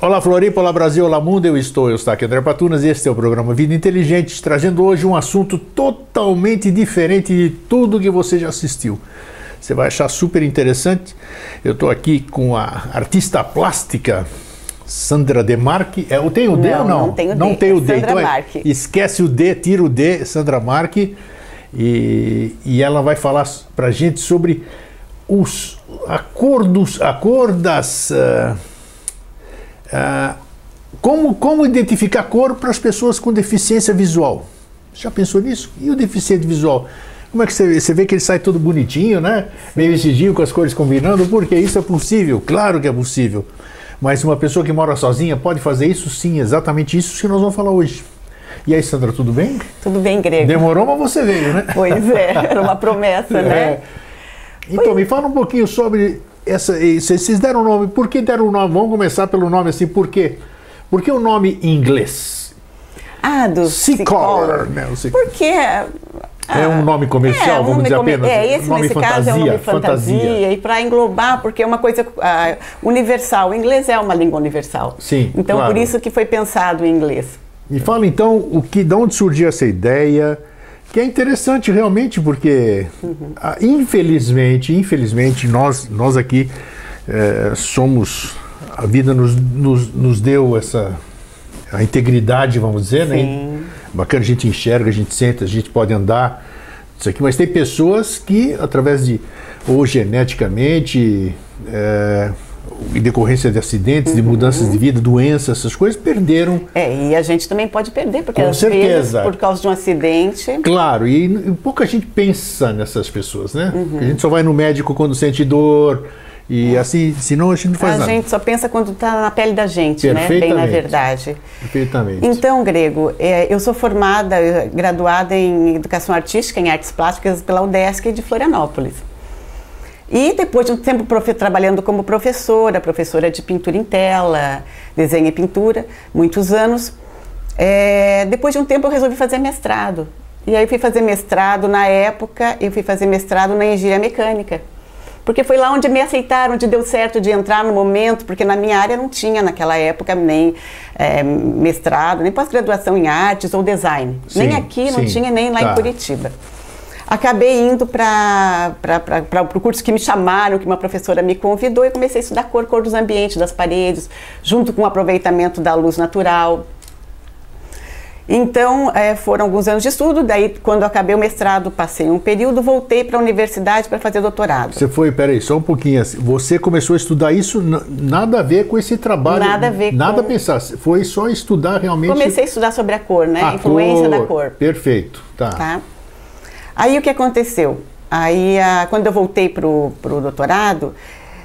Olá Floripa, olá Brasil, olá mundo, eu estou, eu estou aqui André Patunas e este é o programa Vida Inteligente, trazendo hoje um assunto totalmente diferente de tudo que você já assistiu. Você vai achar super interessante. Eu estou aqui com a artista plástica Sandra Demarque. É, tem o D não, ou não? Não tem o D. Não tem o D. Sandra então, é, esquece o D, tira o D, Sandra Marque. E, e ela vai falar pra gente sobre os acordos, acordas. Uh, uh, como, como identificar cor para as pessoas com deficiência visual? Já pensou nisso? E o deficiente visual? Como é que você, você vê que ele sai todo bonitinho, né? Meio vestidinho com as cores combinando? Porque isso é possível, claro que é possível. Mas uma pessoa que mora sozinha pode fazer isso? Sim, exatamente isso que nós vamos falar hoje. E aí, Sandra, tudo bem? Tudo bem, Grego. Demorou, mas você veio, né? Pois é, era uma promessa, né? É. Então, me fala um pouquinho sobre essa. Vocês deram o nome. Por que deram o nome? Vamos começar pelo nome assim, por quê? Por que o nome em inglês? Ah, do Cicolor, né? O Cic- Porque É um nome comercial, é, um vamos nome dizer apenas. É, esse nome nesse fantasia, caso é um nome fantasia, e para englobar, porque é uma coisa ah, universal. O inglês é uma língua universal. Sim, Então claro. por isso que foi pensado em inglês. Me fala então o que, de onde surgiu essa ideia, que é interessante realmente, porque ah, infelizmente, infelizmente, nós, nós aqui eh, somos. A vida nos, nos, nos deu essa a integridade, vamos dizer, né? Sim. Bacana, a gente enxerga, a gente senta, a gente pode andar, isso aqui, mas tem pessoas que, através de, ou geneticamente, eh, em decorrência de acidentes, de mudanças de vida, doenças, essas coisas, perderam É, e a gente também pode perder, porque Com às certeza. vezes, por causa de um acidente, Claro, e, e pouca gente pensa nessas pessoas, né? A gente só vai no médico quando sente dor e assim, senão a gente não faz a nada. gente só pensa quando está na pele da gente, né? Bem na verdade. Perfeitamente. Então, Grego, é, eu sou formada, graduada em Educação Artística, em Artes Plásticas pela UDESC de Florianópolis. E depois de um tempo trabalhando como professora, professora de pintura em tela, desenho e pintura, muitos anos, é, depois de um tempo eu resolvi fazer mestrado. E aí eu fui fazer mestrado, na época, eu fui fazer mestrado na engenharia mecânica. Porque foi lá onde me aceitaram, onde deu certo de entrar no momento, porque na minha área não tinha naquela época nem é, mestrado, nem pós-graduação em artes ou design. Sim, nem aqui não sim. tinha, nem lá Tá. em Curitiba. Acabei indo para o curso que me chamaram, que uma professora me convidou e comecei a estudar cor, cor dos ambientes, das paredes, junto com o aproveitamento da luz natural. Então, eh, foram alguns anos de estudo. Daí, quando acabei o mestrado, passei um período, voltei para a universidade para fazer doutorado. Você foi, peraí, só um pouquinho. assim, Você começou a estudar isso, nada a ver com esse trabalho. Nada a ver Nada com- a pensar. Foi só estudar realmente. Comecei a estudar sobre a cor, né? a influência da cor. Perfeito, tá. Tá? Aí o que aconteceu? Aí a- quando eu voltei para o doutorado,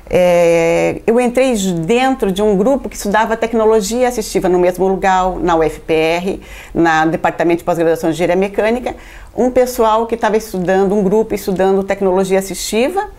é, eu entrei dentro de um grupo que estudava tecnologia assistiva no mesmo lugar, na UFPR, na Departamento de Pós-Graduação de Engenharia Mecânica, um pessoal que estava estudando, um grupo estudando tecnologia assistiva,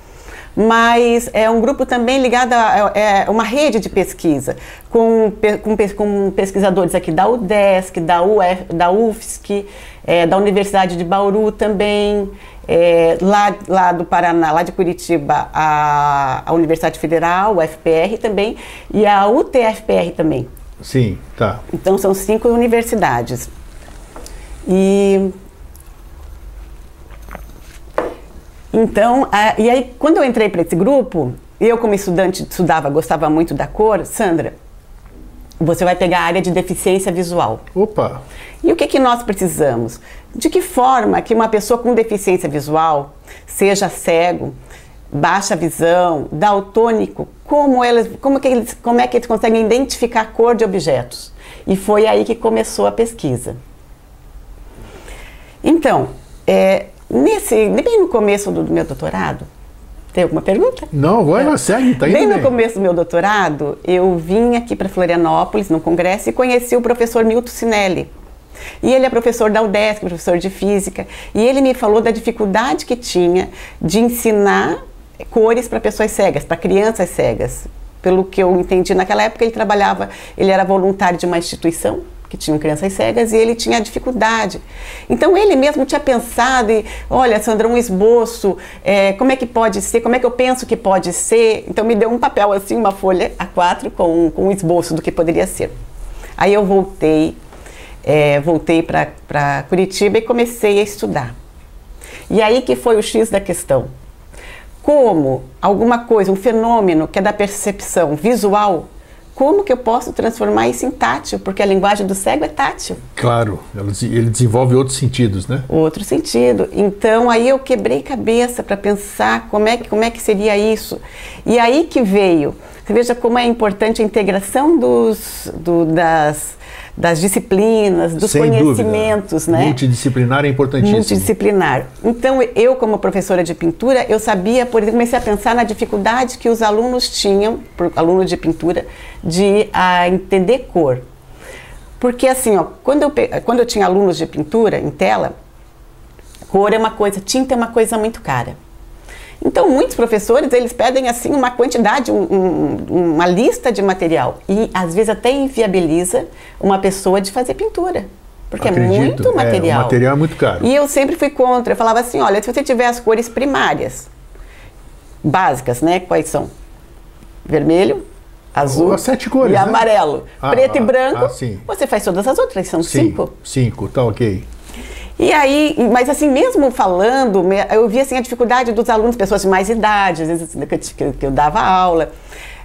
mas é um grupo também ligado a é uma rede de pesquisa, com, com, com pesquisadores aqui da UDESC, da, UF, da UFSC, é, da Universidade de Bauru também, é, lá, lá do Paraná, lá de Curitiba, a, a Universidade Federal, o FPR também, e a UTFPR também. Sim, tá. Então são cinco universidades. E então, a- e aí quando eu entrei para esse grupo, eu como estudante estudava, gostava muito da cor, Sandra, você vai pegar a área de deficiência visual. Opa, E o que, que nós precisamos? De que forma que uma pessoa com deficiência visual, seja cego, baixa visão, daltônico, como, eles, como, que eles, como é que eles conseguem identificar a cor de objetos? E foi aí que começou a pesquisa. Então, é, nesse, bem no começo do, meu doutorado, tem alguma pergunta? não, vai lá, segue, tá indo Bem bem. no começo do meu doutorado, eu vim aqui para Florianópolis, num congresso, e conheci o professor Milton Sinelli. E ele é professor da UDESC, professor de física, e ele me falou da dificuldade que tinha de ensinar cores para pessoas cegas, para crianças cegas. Pelo que eu entendi naquela época, ele trabalhava, ele era voluntário de uma instituição, que tinham crianças cegas e ele tinha dificuldade. Então ele mesmo tinha pensado e, olha, Sandra, um esboço, é, como é que pode ser, como é que eu penso que pode ser. Então me deu um papel assim, uma folha A4 com, com um esboço do que poderia ser. Aí eu voltei, é, voltei para Curitiba e comecei a estudar. E aí que foi o X da questão. Como alguma coisa, um fenômeno que é da percepção visual, como que eu posso transformar isso em tátil? Porque a linguagem do cego é tátil. Claro, ele desenvolve outros sentidos, né? Outro sentido. Então aí eu quebrei cabeça para pensar como é, que, como é que seria isso. E aí que veio. Você veja como é importante a integração dos, do, das, das disciplinas, dos Sem conhecimentos, dúvida. né? Multidisciplinar é importantíssimo. Multidisciplinar. Então, eu como professora de pintura, eu sabia, por exemplo, comecei a pensar na dificuldade que os alunos tinham, alunos de pintura, de a entender cor. Porque assim, ó, quando eu, quando eu tinha alunos de pintura em tela, cor é uma coisa, tinta é uma coisa muito cara. Então, muitos professores, eles pedem assim uma quantidade, um, um, uma lista de material e às vezes até inviabiliza uma pessoa de fazer pintura. Porque Acredito, é muito material. É, o material é muito caro. E eu sempre fui contra. Eu falava assim, olha, se você tiver as cores primárias, básicas, né? Quais são? Vermelho, azul as sete cores, e né? amarelo. Ah, Preto ah, e branco, ah, você faz todas as outras, são sim, cinco. Cinco, tá ok. E aí, mas assim, mesmo falando, eu via assim, a dificuldade dos alunos, pessoas de mais idade, às vezes que eu, que eu dava aula.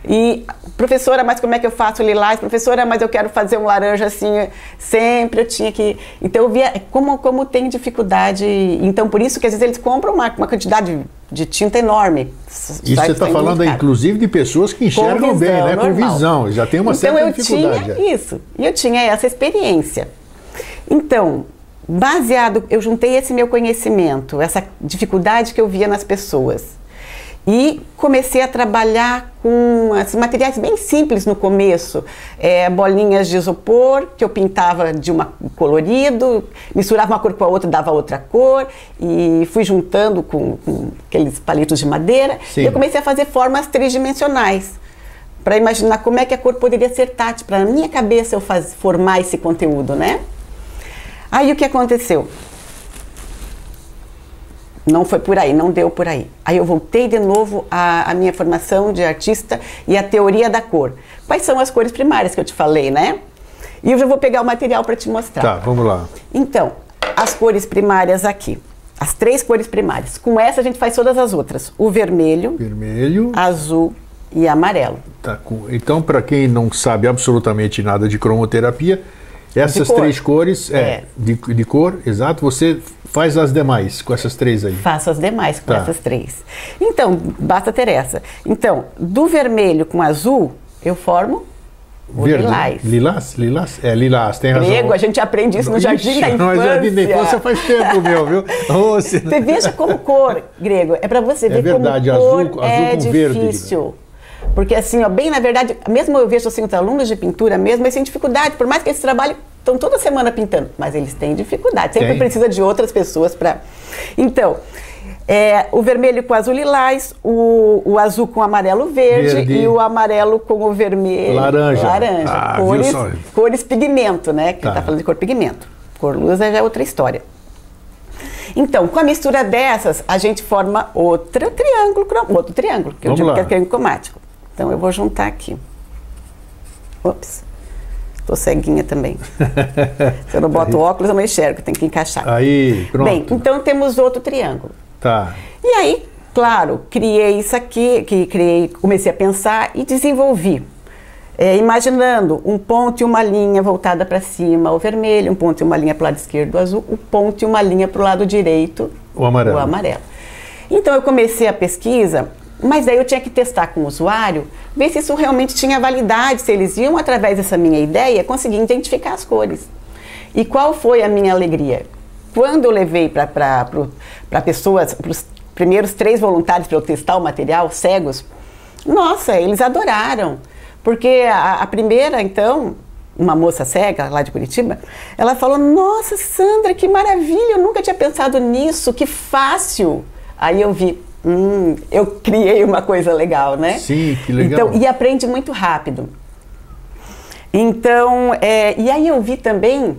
E, professora, mas como é que eu faço lilás? Professora, mas eu quero fazer um laranja assim, sempre eu tinha que. Então eu via como, como tem dificuldade. Então, por isso que às vezes eles compram uma, uma quantidade de tinta enorme. Isso você está falando, inclusive, de pessoas que enxergam visão, bem, né? Normal. Com visão, já tem uma então, certa eu dificuldade. Tinha isso, e eu tinha essa experiência. Então, baseado, eu juntei esse meu conhecimento, essa dificuldade que eu via nas pessoas. E comecei a trabalhar com esses materiais bem simples no começo, é, bolinhas de isopor que eu pintava de um colorido, misturava uma cor com a outra, dava outra cor e fui juntando com, com aqueles palitos de madeira. Sim. E eu comecei a fazer formas tridimensionais para imaginar como é que a cor poderia ser tátil, para minha cabeça eu faz, formar esse conteúdo, né? Aí o que aconteceu? Não foi por aí, não deu por aí. Aí eu voltei de novo à, à, minha formação de artista e à teoria da cor. Quais são as cores primárias que eu te falei, né? E eu já vou pegar o material para te mostrar. Tá, vamos lá. Então, as cores primárias aqui. As três cores primárias. Com essa a gente faz todas as outras. O vermelho, vermelho, azul e amarelo. Tá, então, para quem não sabe absolutamente nada de cromoterapia, essas três cores, é, é. De, de, cor, exato. Você faz as demais com essas três aí? Faço as demais com tá. essas três. Então, basta ter essa. Então, do vermelho com azul, eu formo o Verde, lilás. Lilás? Lilás? É, lilás, tem razão. Grego, a gente aprende isso no Jardim da Infância. No Jardim da Infância faz tempo, meu, viu? Você... veja como cor, Grego, é para você é ver verdade, como cor azul, azul é difícil. Verde. Porque assim, ó, bem na verdade, mesmo eu vejo assim, os alunos de pintura mesmo, eles têm dificuldade, por mais que eles trabalhem, estão toda semana pintando, mas eles têm dificuldade, sempre Tem. precisa de outras pessoas para. Então, é, o vermelho com azul lilás, o, o azul com amarelo verde, verde, e o amarelo com o vermelho. Laranja. Laranja. Ah, cores, cores pigmento, né? Que tá. tá falando de cor pigmento. Cor luz já é outra história. Então, com a mistura dessas, a gente forma outro triângulo, outro triângulo, que Vamos eu digo lá. que é triângulo cromático. Então eu vou juntar aqui. Ops. Estou ceguinha também. Se eu não boto aí. óculos, eu não enxergo, tem que encaixar. Aí, pronto. Bem, então temos outro triângulo. Tá. E aí, claro, criei isso aqui, que criei, comecei a pensar e desenvolvi. É, imaginando um ponto e uma linha voltada para cima, o vermelho, um ponto e uma linha para o lado esquerdo, o azul, um ponto e uma linha para o lado direito, o amarelo. o amarelo. Então eu comecei a pesquisa mas daí eu tinha que testar com o usuário, ver se isso realmente tinha validade, se eles iam, através dessa minha ideia, conseguir identificar as cores. E qual foi a minha alegria? Quando eu levei para pessoas, para os primeiros três voluntários para eu testar o material, cegos, nossa, eles adoraram. Porque a, a primeira, então, uma moça cega lá de Curitiba, ela falou: Nossa, Sandra, que maravilha, eu nunca tinha pensado nisso, que fácil. Aí eu vi, hum, eu criei uma coisa legal, né? Sim, que legal. Então, e aprende muito rápido. Então, é, e aí eu vi também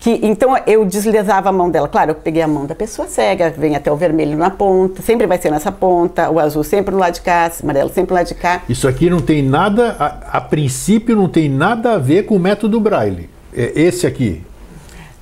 que então eu deslizava a mão dela. Claro, eu peguei a mão da pessoa cega, vem até o vermelho na ponta, sempre vai ser nessa ponta, o azul sempre do lado de cá, o amarelo sempre do lado de cá. Isso aqui não tem nada, a, a princípio não tem nada a ver com o método Braille. É esse aqui.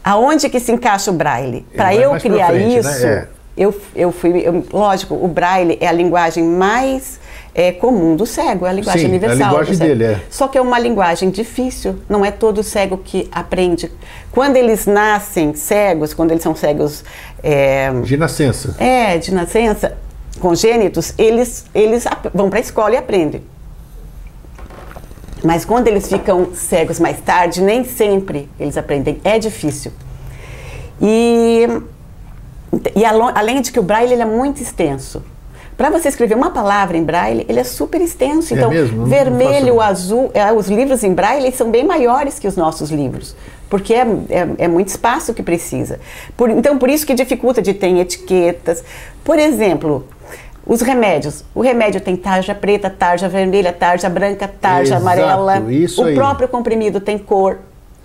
Aonde que se encaixa o Braille? Para eu criar frente, né? isso, né? é. Eu, eu fui, eu, lógico, o Braille é a linguagem mais é, comum do cego, é a linguagem Sim, universal. É a linguagem dele, é. Só que é uma linguagem difícil, não é todo cego que aprende. Quando eles nascem cegos, quando eles são cegos. É, de nascença. É, de nascença, congênitos, eles, eles vão para a escola e aprendem. Mas quando eles ficam cegos mais tarde, nem sempre eles aprendem. É difícil. E, e além de que o braille ele é muito extenso. Para você escrever uma palavra em braille, ele é super extenso. É então, mesmo? vermelho, azul, é, os livros em braille são bem maiores que os nossos livros, porque é, é, é muito espaço que precisa. Por, então, por isso que dificulta de ter etiquetas. Por exemplo, os remédios. O remédio tem tarja preta, tarja vermelha, tarja branca, tarja Exato, amarela. O aí. próprio comprimido tem cor.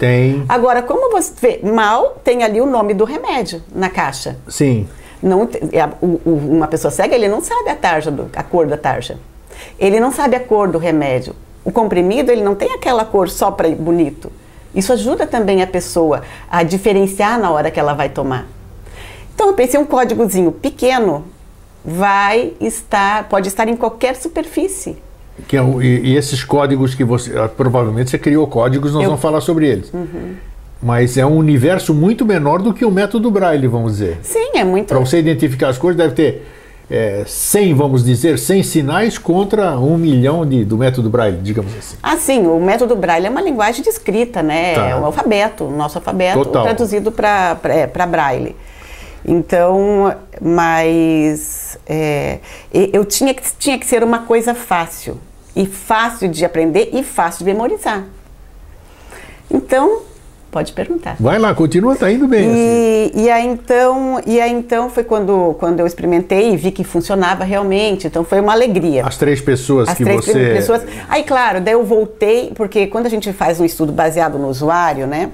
Tem. Agora, como você vê, mal tem ali o nome do remédio na caixa. Sim. Não, é, uma pessoa cega, ele não sabe a tarja, do, a cor da tarja. Ele não sabe a cor do remédio. O comprimido, ele não tem aquela cor só para bonito. Isso ajuda também a pessoa a diferenciar na hora que ela vai tomar. Então eu pensei um códigozinho pequeno vai estar, pode estar em qualquer superfície. Que é, e, e, esses códigos que você ah, provavelmente você criou códigos, nós eu, vamos falar sobre eles. Uhum. Mas é um universo muito menor do que o método Braille, vamos dizer. Sim, é muito. Para você identificar as coisas, deve ter é, 100, vamos dizer, 100 sinais contra um milhão de, do método Braille, digamos assim. Ah, sim, o método Braille é uma linguagem de escrita, né? Tá. É o alfabeto, o nosso alfabeto Total. traduzido para é, Braille. Então, mas é, eu tinha que, tinha que ser uma coisa fácil. E fácil de aprender e fácil de memorizar. Então, Pode perguntar. Vai lá, continua, tá indo bem. E, assim. e, aí então, e aí então foi quando, quando eu experimentei e vi que funcionava realmente. Então foi uma alegria. As três pessoas As que três você. Pessoas. Aí claro, daí eu voltei porque quando a gente faz um estudo baseado no usuário, né?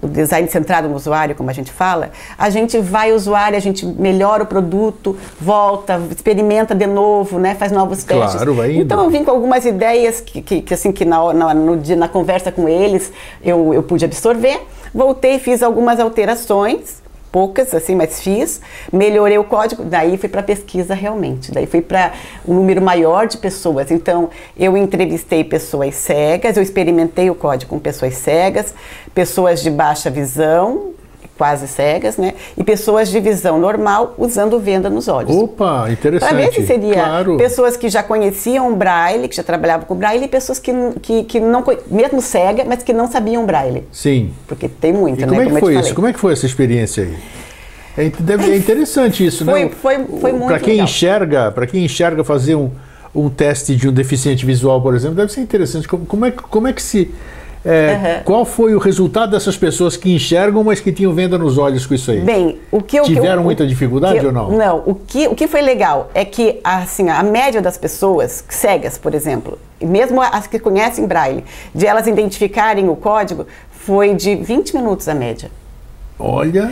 O design centrado no usuário, como a gente fala, a gente vai ao usuário, a gente melhora o produto, volta, experimenta de novo, né, faz novos testes. Claro, vai indo. Então eu vim com algumas ideias que, que, que assim que na, na, no, na conversa com eles eu, eu pude absorver. Voltei, fiz algumas alterações poucas, assim, mas fiz, melhorei o código, daí fui para pesquisa realmente, daí fui para um número maior de pessoas. Então, eu entrevistei pessoas cegas, eu experimentei o código com pessoas cegas, pessoas de baixa visão, quase cegas, né? E pessoas de visão normal usando venda nos olhos. Opa, interessante. Para ver se seria claro. pessoas que já conheciam o braille, que já trabalhavam com braille, e pessoas que, que, que não, mesmo cega, mas que não sabiam braille. Sim. Porque tem muito, e né? Como é que como foi isso? Como é que foi essa experiência aí? É, é interessante isso, foi, né? Foi, foi muito Para quem legal. enxerga, para quem enxerga fazer um, um teste de um deficiente visual, por exemplo, deve ser interessante. Como, como é, como é que se é, uhum. Qual foi o resultado dessas pessoas que enxergam, mas que tinham venda nos olhos com isso aí? Bem, o que eu, tiveram que muita dificuldade eu, ou não? Não. O que, o que foi legal é que assim a média das pessoas cegas, por exemplo, mesmo as que conhecem Braille, de elas identificarem o código, foi de 20 minutos a média. Olha.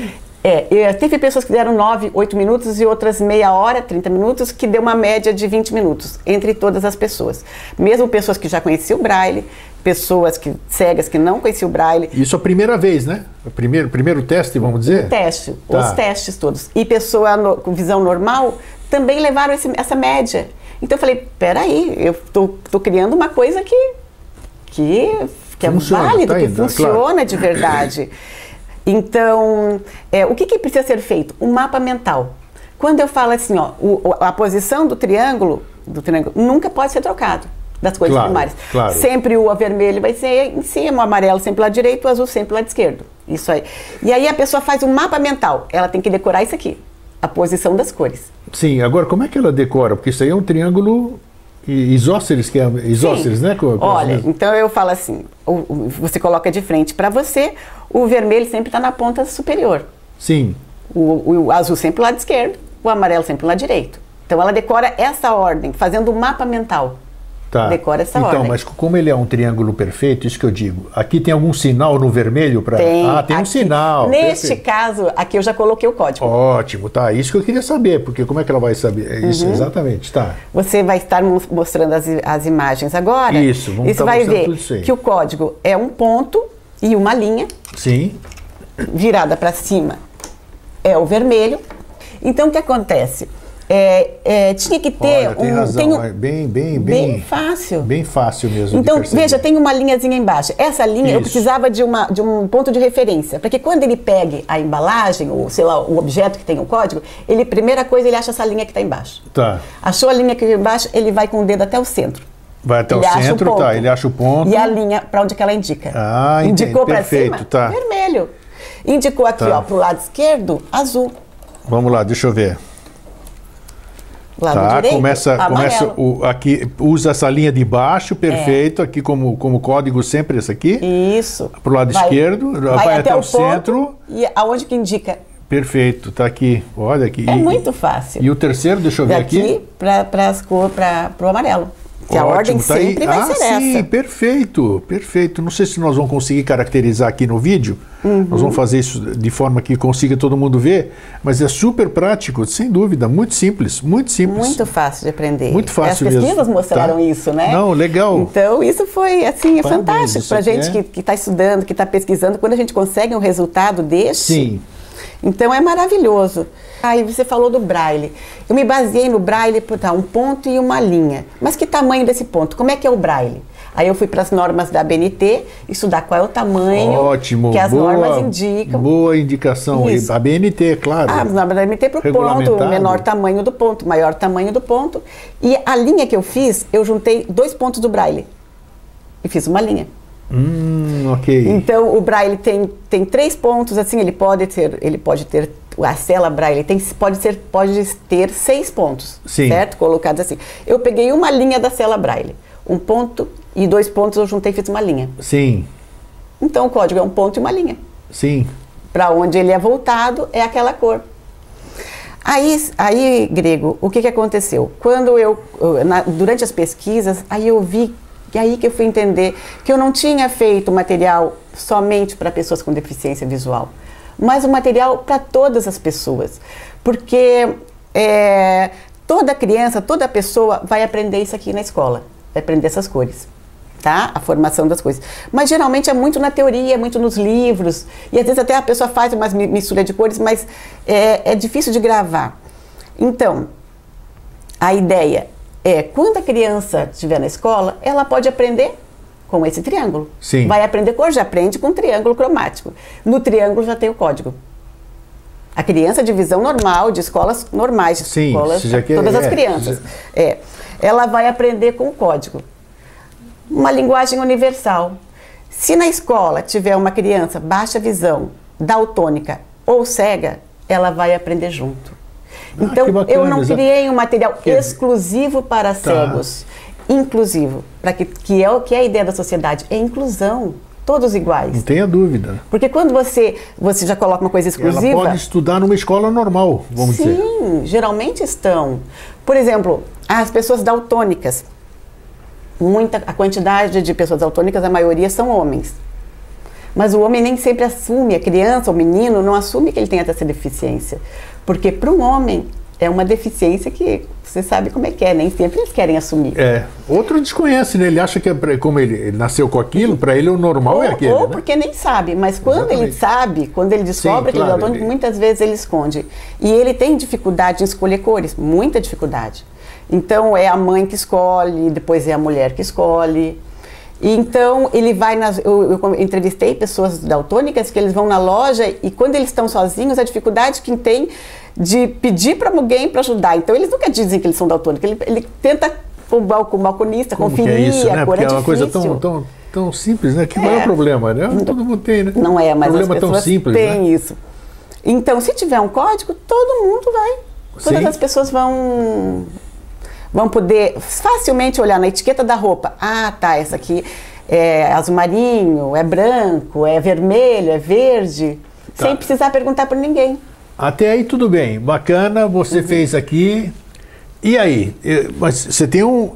É, teve pessoas que deram 9, 8 minutos e outras meia hora, 30 minutos, que deu uma média de 20 minutos entre todas as pessoas. Mesmo pessoas que já conheciam o Braille, pessoas que, cegas que não conheciam o Braille. Isso a primeira vez, né? O primeiro, primeiro teste, vamos dizer? O teste, tá. os testes todos. E pessoa no, com visão normal também levaram esse, essa média. Então eu falei, peraí, eu tô, tô criando uma coisa que, que, que é válido, tá que indo, funciona claro. de verdade. Então, é, o que, que, precisa ser feito? Um mapa mental. Quando eu falo assim, ó, o, a posição do triângulo, do triângulo nunca pode ser trocado das coisas claro, primárias. Claro. Sempre o vermelho vai ser em cima, o amarelo sempre lá direito, o azul sempre lá esquerdo. Isso aí. E aí a pessoa faz um mapa mental. Ela tem que decorar isso aqui, a posição das cores. Sim, agora como é que ela decora? Porque isso aí é um triângulo isósceles, que é isósceles, Sim. né? Olha, então eu falo assim, você coloca de frente para você, o vermelho sempre está na ponta superior. Sim. O, o, azul sempre lado esquerdo, o amarelo sempre lado direito. Então ela decora essa ordem, fazendo o um mapa mental. Tá. decora essa então, ordem. mas como ele é um triângulo perfeito, isso que eu digo. Aqui tem algum sinal no vermelho para. Tem, Ah, tem um aqui. sinal. Neste perfeito. caso, aqui eu já coloquei o código. Ótimo, tá. Isso que eu queria saber, porque como é que ela vai saber? É Uhum. Isso, exatamente, tá. Você vai estar mo- mostrando as, as imagens agora. Isso, vamos você estar vai ver isso que o código é um ponto e uma linha Sim. virada para cima é o vermelho. Então, o que acontece? É, é, tinha que ter Olha, tem um. razão. tem um- é bem, bem, bem bem. fácil. Bem fácil mesmo. Então, veja, tem uma linhazinha embaixo. Essa linha eu Isso. precisava de, uma, de um ponto de referência, para que quando ele pegue a embalagem, ou sei lá, o objeto que tem o código, ele, primeira coisa, ele acha essa linha que está embaixo. Tá. Achou a linha que está embaixo, ele vai com o dedo até o centro. Vai até Ele o o centro, ponto. tá. Ele acha o ponto. E a linha, para onde que ela indica? Ah, entendi. Indicou para cima? tá. Vermelho. Indicou aqui, Tá. ó, para o lado esquerdo, azul. Vamos lá, deixa eu ver. Lado Tá, direito, começa, começa amarelo. o, aqui, usa essa linha de baixo, perfeito, aqui como, como código sempre esse aqui. Isso. Pro lado Vai- esquerdo, vai até o ponto centro. E aonde que indica? Perfeito, tá aqui. Olha aqui. É E- muito fácil. E o terceiro, deixa eu ver aqui. Daqui para o amarelo. Que a ordem tá aí. sempre vai ah, ser sim, essa. perfeito, perfeito. Não sei se nós vamos conseguir caracterizar aqui no vídeo. Uhum. Nós vamos fazer isso de forma que consiga todo mundo ver, mas é super prático, sem dúvida, muito simples, muito simples. Muito fácil de aprender. Muito fácil As pesquisas mesmo, mostraram tá? isso, né? Não, legal. Então, isso foi, assim, é Parabéns, fantástico para gente é- que está estudando, que está pesquisando. Quando a gente consegue um resultado deste, Sim. então é maravilhoso. Aí você falou do braille. Eu me baseei no braille por tá, um ponto e uma linha. Mas que tamanho desse ponto? Como é que é o braille? Aí eu fui para as normas da BNT, estudar qual é o tamanho Ótimo, que as boa, normas indicam. Boa indicação. Isso. A BNT, claro. Ah, na BNT para o ponto, menor tamanho do ponto, maior tamanho do ponto. E a linha que eu fiz, eu juntei dois pontos do braille. E fiz uma linha. Hum, ok. Então o braille tem, tem três pontos, assim, ele pode ter, ele pode ter a cela braille tem, pode, ser, pode ter seis pontos, Sim. certo? Colocados assim. Eu peguei uma linha da cela braille, um ponto e dois pontos eu juntei e fiz uma linha. Sim, Então o código é um ponto e uma linha. sim. Para onde ele é voltado é aquela cor. Aí, aí Grego, o que, que aconteceu? Quando eu, na- durante as pesquisas, aí eu vi, e aí que eu fui entender que eu não tinha feito material somente para pessoas com deficiência visual, mas um material para todas as pessoas. Porque é, toda criança, toda pessoa vai aprender isso aqui na escola, vai aprender essas cores tá? A formação das coisas. Mas geralmente é muito na teoria, é muito nos livros. E às vezes até a pessoa faz uma mi- mistura de cores, mas é, é difícil de gravar. Então, a ideia é, quando a criança estiver na escola, ela pode aprender com esse triângulo. Sim. Vai aprender cor, já aprende com triângulo cromático. No triângulo já tem o código. A criança de visão normal, de escolas normais, de Sim, escolas, quer- todas as é, crianças. já- É, ela vai aprender com o código. Uma linguagem universal. Se na escola tiver uma criança baixa visão, daltônica ou cega, ela vai aprender junto. Ah, Então, bacana, eu não criei um material exclusivo para cegos, inclusivo, para que, que é o que é a ideia da sociedade, é inclusão, todos iguais. Não tenha dúvida. Porque quando você, você já coloca uma coisa Ela exclusiva, pode estudar numa escola normal, vamos Sim, dizer. geralmente estão. Por exemplo, as pessoas daltônicas. Muita, a quantidade de pessoas daltônicas, a maioria são homens. Mas o homem nem sempre assume, a criança, o menino, não assume que ele tem essa deficiência. Porque para um homem é uma deficiência que você sabe como é que é, nem sempre eles querem assumir. É. Outro desconhece, né? Ele acha que é como ele, ele nasceu com aquilo, para ele o normal ou, é aquele. ou né? porque nem sabe, mas quando ele Exatamente. sabe, quando ele descobre Sim, que ele é claro, daltônico, ele- muitas vezes ele esconde. E ele tem dificuldade em escolher cores, muita dificuldade. Então é a mãe que escolhe, depois é a mulher que escolhe. E então ele vai nas. Eu, eu entrevistei pessoas daltônicas que eles vão na loja e quando eles estão sozinhos, a dificuldade que tem de pedir para alguém para ajudar. Então eles nunca dizem que eles são daltônicos. Ele, ele tenta com o balconista, conferir é isso, né? a cor Porque é é uma coisa tão, tão, tão simples, né? Que é É. o problema, né? Todo mundo tem, né? Não é, mas problema as tão pessoas simples, têm né? isso. Então, se tiver um código, todo mundo vai. Todas Sim. as pessoas vão vão poder facilmente olhar na etiqueta da roupa. Ah, tá, essa aqui é azul marinho, é branco, é vermelho, é verde, Tá. sem precisar perguntar para ninguém. Até aí tudo bem, bacana, você Uhum. fez aqui E aí, eu- mas você tem um.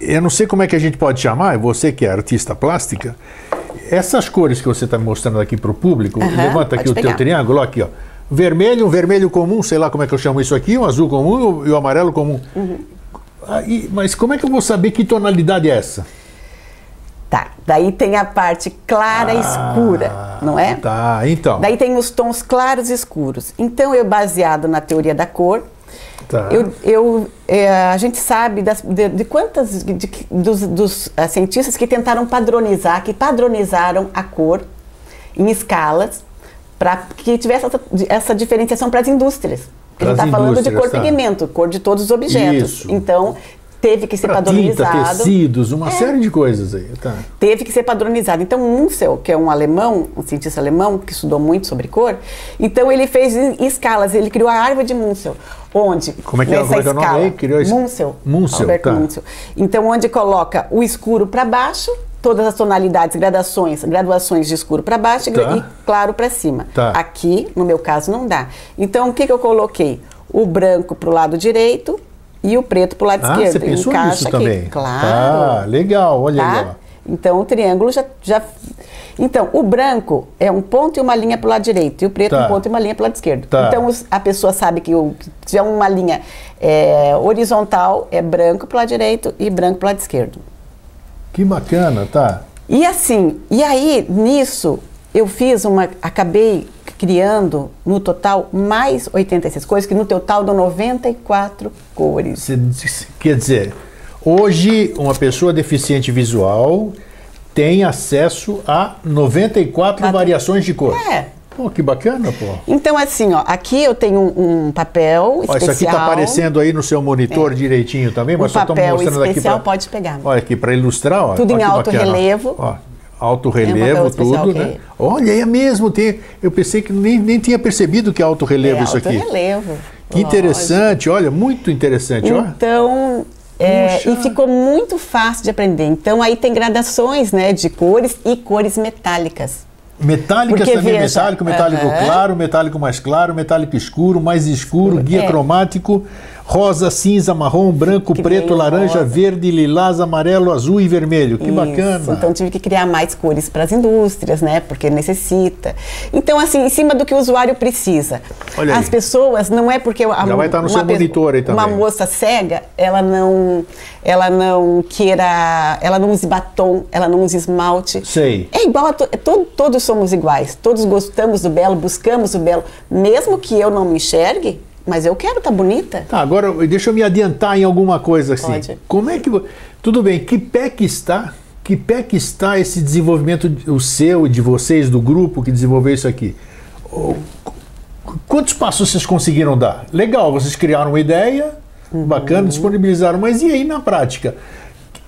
Eu não sei como é que a gente pode chamar, você que é artista plástica, essas cores que você está mostrando aqui para o público, Aham, levanta aqui o teu pegar. triângulo, ó, aqui, ó. Vermelho, um vermelho comum, sei lá como é que eu chamo isso aqui, um azul comum e o amarelo comum. Uhum. Aí, mas como é que eu vou saber que tonalidade é essa? Tá. Daí tem a parte clara e escura, não é? Tá, então. Daí tem os tons claros e escuros. Então, eu, baseado na teoria da cor, Tá. eu, eu, é, a gente sabe das- de, de quantas de- de- dos, dos, ah, cientistas que tentaram padronizar, que padronizaram a cor em escalas para que tivesse essa, essa diferenciação para as indústrias. A gente está falando de cor tá. pigmento, cor de todos os objetos. Isso. Então, teve que ser Pra tinta, padronizado. tecidos, uma É. série de coisas aí. Tá. teve que ser padronizado. Então, Munsell, que é um alemão, um cientista alemão que estudou muito sobre cor, então ele fez em escalas, ele criou a árvore de Munsell, onde Como é que é- nessa como é que é escala, aí? Criou esse- Munsell, Munsell, Alberto tá. Munsell. Então, onde coloca o escuro para baixo, todas as tonalidades, gradações, graduações de escuro para baixo e Tá. e claro para cima. Tá. Aqui, no meu caso, não dá. Então, o que, que eu coloquei? O branco para o lado direito e o preto para o lado Ah, esquerdo. você pensou Encaixa nisso aqui. também? Claro. Tá, legal, olha Tá? aí, ó. Então o triângulo já, já. Então, o branco é um ponto e uma linha para o lado direito, e o preto Tá. um ponto e uma linha para o lado esquerdo. Tá. Então os- a pessoa sabe que o, se tiver uma linha é, horizontal, é branco para o lado direito e branco para o lado esquerdo. Que bacana, tá. E assim, e aí nisso eu fiz uma. Acabei criando no total mais 86 cores, que no total dão 94 cores. Quer dizer, hoje uma pessoa deficiente visual tem acesso a 94 Quatro. variações de cor. É. Pô, que bacana, pô. Então, assim, ó, aqui eu tenho um, um papel Ó, especial. isso aqui tá aparecendo aí no seu monitor direitinho também, mas Um só estamos mostrando aqui especial, pra- pode pegar. Olha aqui para ilustrar, ó. Tudo Olha em alto bacana, ó. relevo. Ó, alto É relevo, especial tudo, né? Olha, é mesmo, tem, eu pensei que nem, nem tinha percebido que é alto relevo é isso alto aqui. relevo. Que interessante, olha, muito interessante, ó. Então, é, e ficou muito fácil de aprender. Então, aí tem gradações, né, de cores e cores metálicas. Metálicas Porque, também, veja, metálico, metálico aham. claro, metálico mais claro, metálico escuro, mais escuro, guia É. cromático, rosa, cinza, marrom, branco, Que preto, laranja, rosa. verde, lilás, amarelo, azul e vermelho. Que Isso. bacana. Então tive que criar mais cores para as indústrias, né? Porque necessita. Então, assim, em cima do que o usuário precisa. Olha aí. As pessoas, não é porque a, Já vai estar no uma seu monitor aí Uma também. moça cega, ela não, ela não queira, ela não use batom, ela não use esmalte. Sei. É igual a to, é to- todos somos iguais. Todos gostamos do belo, buscamos o belo, mesmo que eu não me enxergue. Mas eu quero estar bonita. Tá, agora deixa eu me adiantar em alguma coisa assim. Pode. Como é que. Tudo bem, que pé que está? Que pé que está esse desenvolvimento, de- o seu e de vocês, do grupo que desenvolveu isso aqui? Quantos passos vocês conseguiram dar? Legal, vocês criaram uma ideia, Uhum. bacana, disponibilizaram, mas e aí na prática?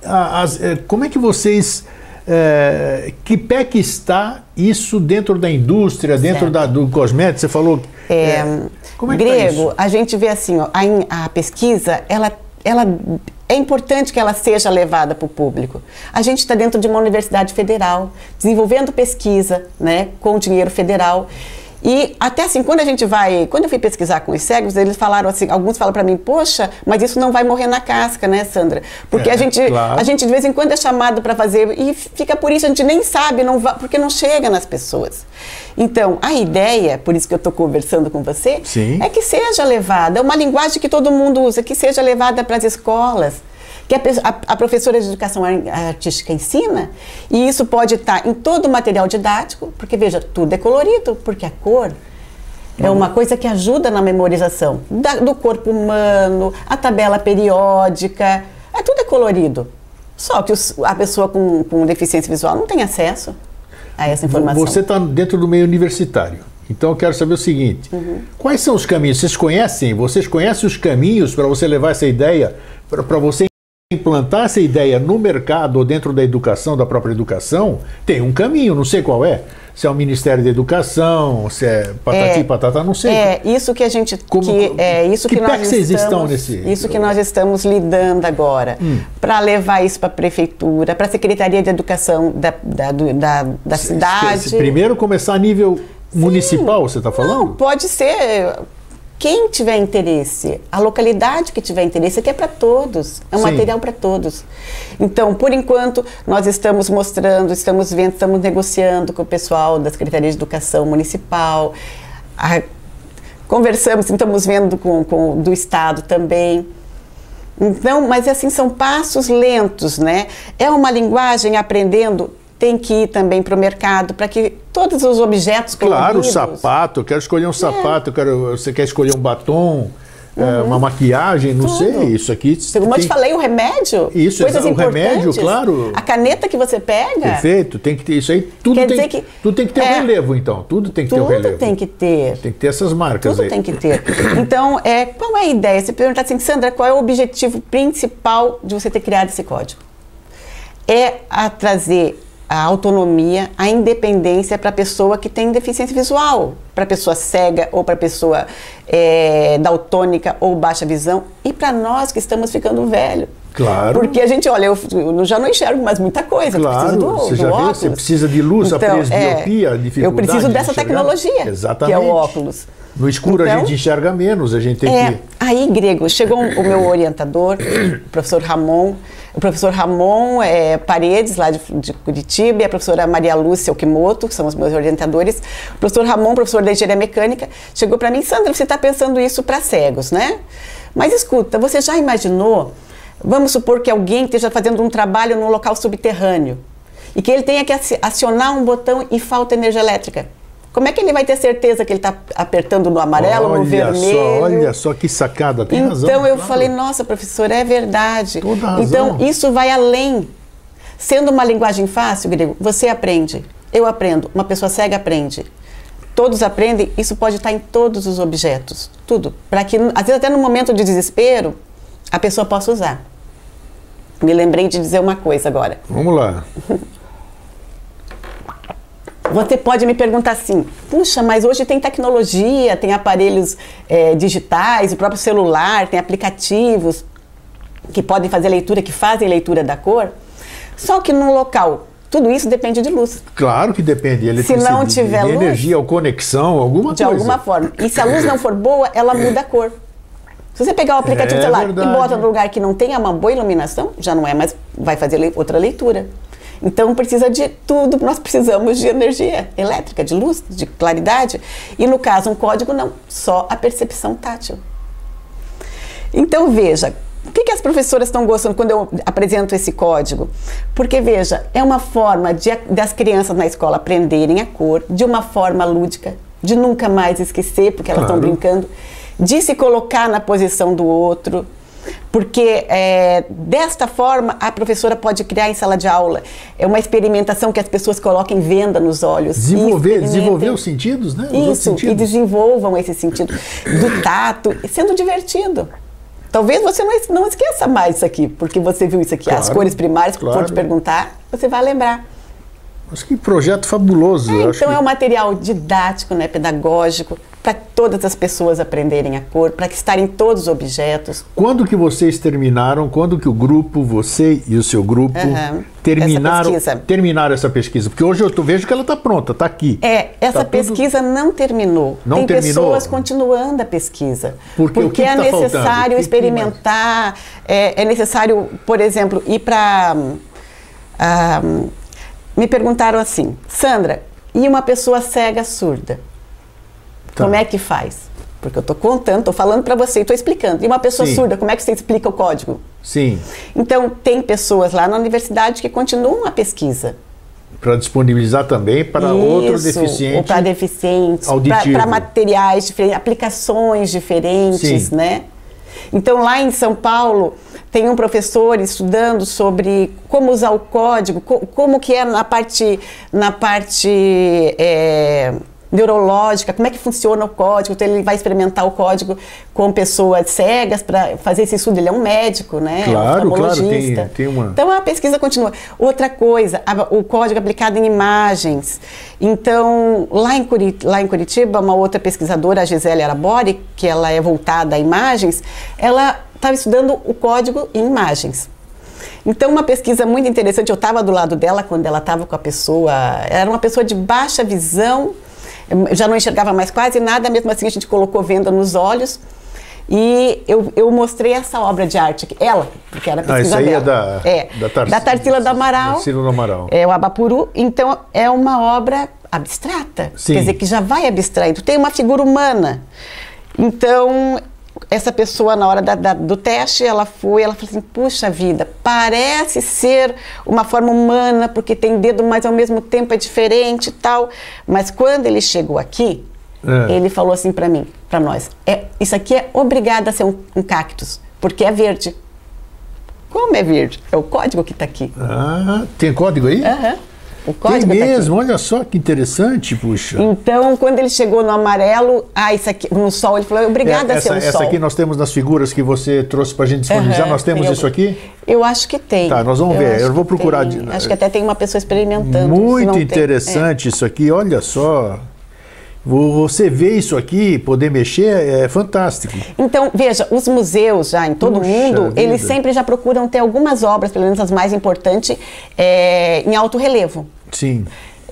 As- eh, como é que vocês. eh, que pé que está isso dentro da indústria, dentro da, do cosmético? Você falou. É, como é que tá grego, isso? a gente vê assim, ó, a, a pesquisa, ela, ela é importante que ela seja levada para o público. A gente está dentro de uma universidade federal, desenvolvendo pesquisa, né, com dinheiro federal. E até assim, quando a gente vai, quando eu fui pesquisar com os cegos, eles falaram assim, alguns falam para mim, poxa, mas isso não vai morrer na casca, né, Sandra? Porque É, a gente, claro. a gente de vez em quando é chamado para fazer e fica por isso a gente nem sabe, não va- porque não chega nas pessoas. Então, a ideia, por isso que eu estou conversando com você, Sim. é que seja levada, é uma linguagem que todo mundo usa, que seja levada para as escolas, que a, a- professora de educação ar- artística ensina, e isso pode estar em todo o material didático, porque veja, tudo é colorido, porque a cor é uma coisa que ajuda na memorização da- do corpo humano, a tabela periódica, é tudo é colorido. Só que os- a pessoa com, com deficiência visual não tem acesso a essa informação. Você está dentro do meio universitário. Então eu quero saber o seguinte: Uhum. quais são os caminhos? Vocês conhecem? Vocês conhecem os caminhos para você levar essa ideia, para você implantar essa ideia no mercado ou dentro da educação, da própria educação? Tem um caminho, não sei qual é. Se é o Ministério da Educação, se é patati É, patata, não sei. É isso que a gente Como- que é isso que que, nós estamos, estão nesse- Hum. isso que nós estamos lidando agora para levar isso para a prefeitura, para a secretaria de educação da, da, da, da Se- cidade. se- Primeiro começar a nível municipal, você está falando? Não, pode ser quem tiver interesse, a localidade que tiver interesse, aqui é para todos, é um Sim. material para todos. Então, por enquanto, nós estamos mostrando, estamos vendo, estamos negociando com o pessoal da Secretaria de Educação Municipal, a- conversamos, estamos vendo com, com do Estado também. Então, mas assim, são passos lentos, né? É uma linguagem aprendendo, tem que ir também para o mercado, para que todos os objetos Claro, o sapato, eu quero escolher um sapato, eu quero, você quer escolher um batom, é, uma maquiagem, não Uhum. Tudo. sei, isso aqui. Como eu tem- te falei, o remédio. Isso, coisas o remédio, claro. A caneta que você pega. Perfeito, tem que ter isso aí, tudo Quer tem, dizer que- tudo tem que ter é. um relevo, então. Tudo tem que ter um Tudo relevo. tem que ter. Tem que ter essas marcas Tudo aí. tem que ter. Então, é, qual é a ideia? Você perguntar assim, Sandra, qual é o objetivo principal de você ter criado esse código? É a trazer a autonomia, a independência para a pessoa que tem deficiência visual, para a pessoa cega ou para a pessoa é, daltônica ou baixa visão e para nós que estamos ficando velho. Claro. Porque a gente, olha, eu, eu já não enxergo mais muita coisa. Claro, do, você do já óculos. você precisa de luz, a presbiopia, a dificuldade Eu preciso de dessa enxergar. tecnologia, que Exatamente. é o óculos. No escuro a Então, gente enxerga menos, a gente tem É, que. aí, Grego, chegou o meu orientador, o professor Ramon. O professor Ramon é, Paredes, lá de, de Curitiba, e a professora Maria Lúcia Okimoto, que são os meus orientadores. O professor Ramon, professor da engenharia mecânica, chegou para mim, Sandra, você está pensando isso para cegos, né? Mas escuta, você já imaginou, vamos supor que alguém esteja fazendo um trabalho num local subterrâneo e que ele tenha que aci- acionar um botão e falta energia elétrica. Como é que ele vai ter certeza que ele está apertando no amarelo, no olha vermelho? Só, olha só que sacada, tem razão. Então eu claro. falei, nossa, professora, é verdade. Toda razão. Então isso vai além. Sendo uma linguagem fácil, Grego, você aprende, eu aprendo, uma pessoa cega aprende. Todos aprendem, isso pode estar em todos os objetos, tudo. Para que, às vezes, até no momento de desespero, a pessoa possa usar. Me lembrei de dizer uma coisa agora. Vamos lá. Você pode me perguntar assim: puxa, mas hoje tem tecnologia, tem aparelhos eh, digitais, o próprio celular, tem aplicativos que podem fazer leitura, que fazem leitura da cor. Só que num local, tudo isso depende de luz, Claro que depende. Ele Se não tiver de luz, energia ou conexão, alguma de coisa. alguma forma. E se a luz não for boa, ela muda a cor. Se você pegar o aplicativo É celular verdade. e bota no lugar que não tenha uma boa iluminação, já não é mais, vai fazer outra leitura. Então precisa de tudo, nós precisamos de energia elétrica, de luz, de claridade. E no caso, um código não, só a percepção tátil. Então veja, o que, que as professoras estão gostando quando eu apresento esse código? Porque veja, é uma forma de, das crianças na escola aprenderem a cor de uma forma lúdica, de nunca mais esquecer, porque elas estão Claro. brincando, de se colocar na posição do outro. Porque é, desta forma a professora pode criar em sala de aula é uma experimentação que as pessoas coloquem venda nos olhos. e Desenvolver, desenvolver os sentidos, né? Os Isso, e sentidos. desenvolvam esse sentido do tato, sendo divertido. Talvez você não, não esqueça mais isso aqui, porque você viu isso aqui, as Claro, cores primárias, claro. for te perguntar, você vai lembrar. Acho que projeto fabuloso. É, então que- é um material didático, né, pedagógico, para todas as pessoas aprenderem a cor, para que estarem todos os objetos. Quando que vocês terminaram, quando que o grupo, você e o seu grupo, Aham. terminaram, Essa pesquisa. terminaram essa pesquisa? Porque hoje eu tô- vejo que ela está pronta, está aqui. É, essa Tá tudo- pesquisa não terminou. Não Tem terminou? pessoas continuando a pesquisa. Porque o que é que tá necessário experimentar, é, é necessário, por exemplo, ir para. Me perguntaram assim, Sandra, e uma pessoa cega surda? Tá. Como é que faz? Porque eu estou contando, estou falando para você, estou explicando. E uma pessoa Sim. surda, como é que você explica o código? Sim, Então, tem pessoas lá na universidade que continuam a pesquisa. para disponibilizar também para outro Isso, deficiente. Ou para deficientes, para materiais diferentes, aplicações diferentes, Sim. né? Então, lá em São Paulo, tem um professor estudando sobre como usar o código, co- como que é na parte, na parte é, neurológica, como é que funciona o código. Então, ele vai experimentar o código com pessoas cegas para fazer esse estudo. Ele é um médico, né? Claro, claro, oftalmologista. tem- tem uma- Então a pesquisa continua. Outra coisa, a- o código aplicado em imagens. Então, lá em, Curi- lá em Curitiba, uma outra pesquisadora, a Gisele Arabori, que ela é voltada a imagens, ela estava estudando o código em imagens. Então, uma pesquisa muito interessante, eu estava do lado dela quando ela estava com a pessoa, era uma pessoa de baixa visão, já não enxergava mais quase nada, mesmo assim a gente colocou venda nos olhos. E eu, eu mostrei essa obra de arte, ela, porque era a pesquisa ah, isso aí dela. É da, é, da, Tar da Tarsila do Amaral. Tarsila do Amaral. É o Abapuru. Então, é uma obra abstrata. Sim. Quer dizer, que já vai abstraindo. Tem uma figura humana. Então, essa pessoa, na hora da, da, do teste, ela foi, ela falou assim, puxa vida, parece ser uma forma humana, porque tem dedo, mas ao mesmo tempo é diferente e tal. Mas quando ele chegou aqui, é. ele falou assim para mim, para nós, é, isso aqui é obrigado a ser um, um cactus, porque é verde. Como é verde? É o código que está aqui. Ah, tem código aí? Aham. Uhum. O código Tem tá mesmo, tá olha só que interessante, puxa. Então, quando ele chegou no amarelo, ah, isso aqui, no sol, ele falou, obrigada é, a ser um essa sol. Essa aqui nós temos nas figuras que você trouxe para a gente disponibilizar, uhum, nós temos isso aqui? Eu acho que tem. Tá, nós vamos eu ver, eu vou procurar. De... Acho que até tem uma pessoa experimentando. Muito interessante é. isso aqui, olha só. Você vê isso aqui, poder mexer, é fantástico. Então, veja, os museus já em todo o mundo, vida. eles sempre já procuram ter algumas obras, pelo menos as mais importantes, é, em alto relevo. Sim.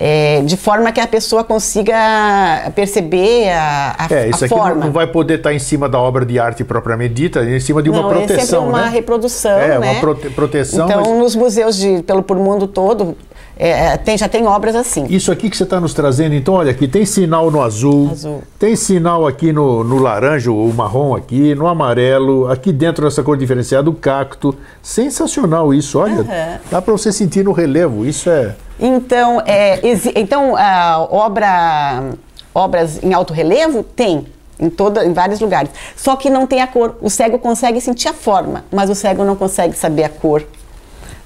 É, de forma que a pessoa consiga perceber a, a, é, isso a aqui forma. Não, não, vai poder estar em cima da obra de arte propriamente dita, em cima de uma não, proteção, é sempre uma né? reprodução, é, né? uma prote proteção. Então, mas... nos museus de, pelo por mundo todo, é, tem, já tem obras assim. Isso aqui que você está nos trazendo, então, olha aqui, tem sinal no azul, azul. tem sinal aqui no, no laranja, o marrom aqui, no amarelo, aqui dentro dessa cor diferenciada, o cacto. Sensacional isso, olha. Uhum. Dá para você sentir no relevo, isso é... Então, é, então a obra, obras em alto relevo tem em, toda, em vários lugares. Só que não tem a cor. O cego consegue sentir a forma, mas o cego não consegue saber a cor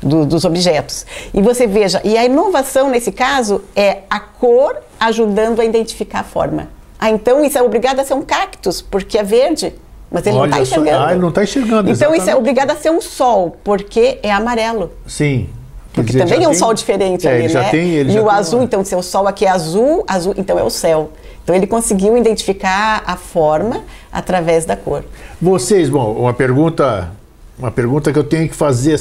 do, dos objetos. E você veja, e a inovação nesse caso é a cor ajudando a identificar a forma. Ah, então isso é obrigado a ser um cactus, porque é verde. Mas ele Olha não está enxergando. Ah, ele não está enxergando. Então exatamente. isso é obrigado a ser um sol, porque é amarelo. Sim. Porque dizer, também é um tem, sol diferente é, ali, né? Tem, e o azul, uma... então, se o sol aqui é azul, azul, então é o céu. Então ele conseguiu identificar a forma através da cor. Vocês, bom, uma pergunta, uma pergunta que eu tenho que fazer.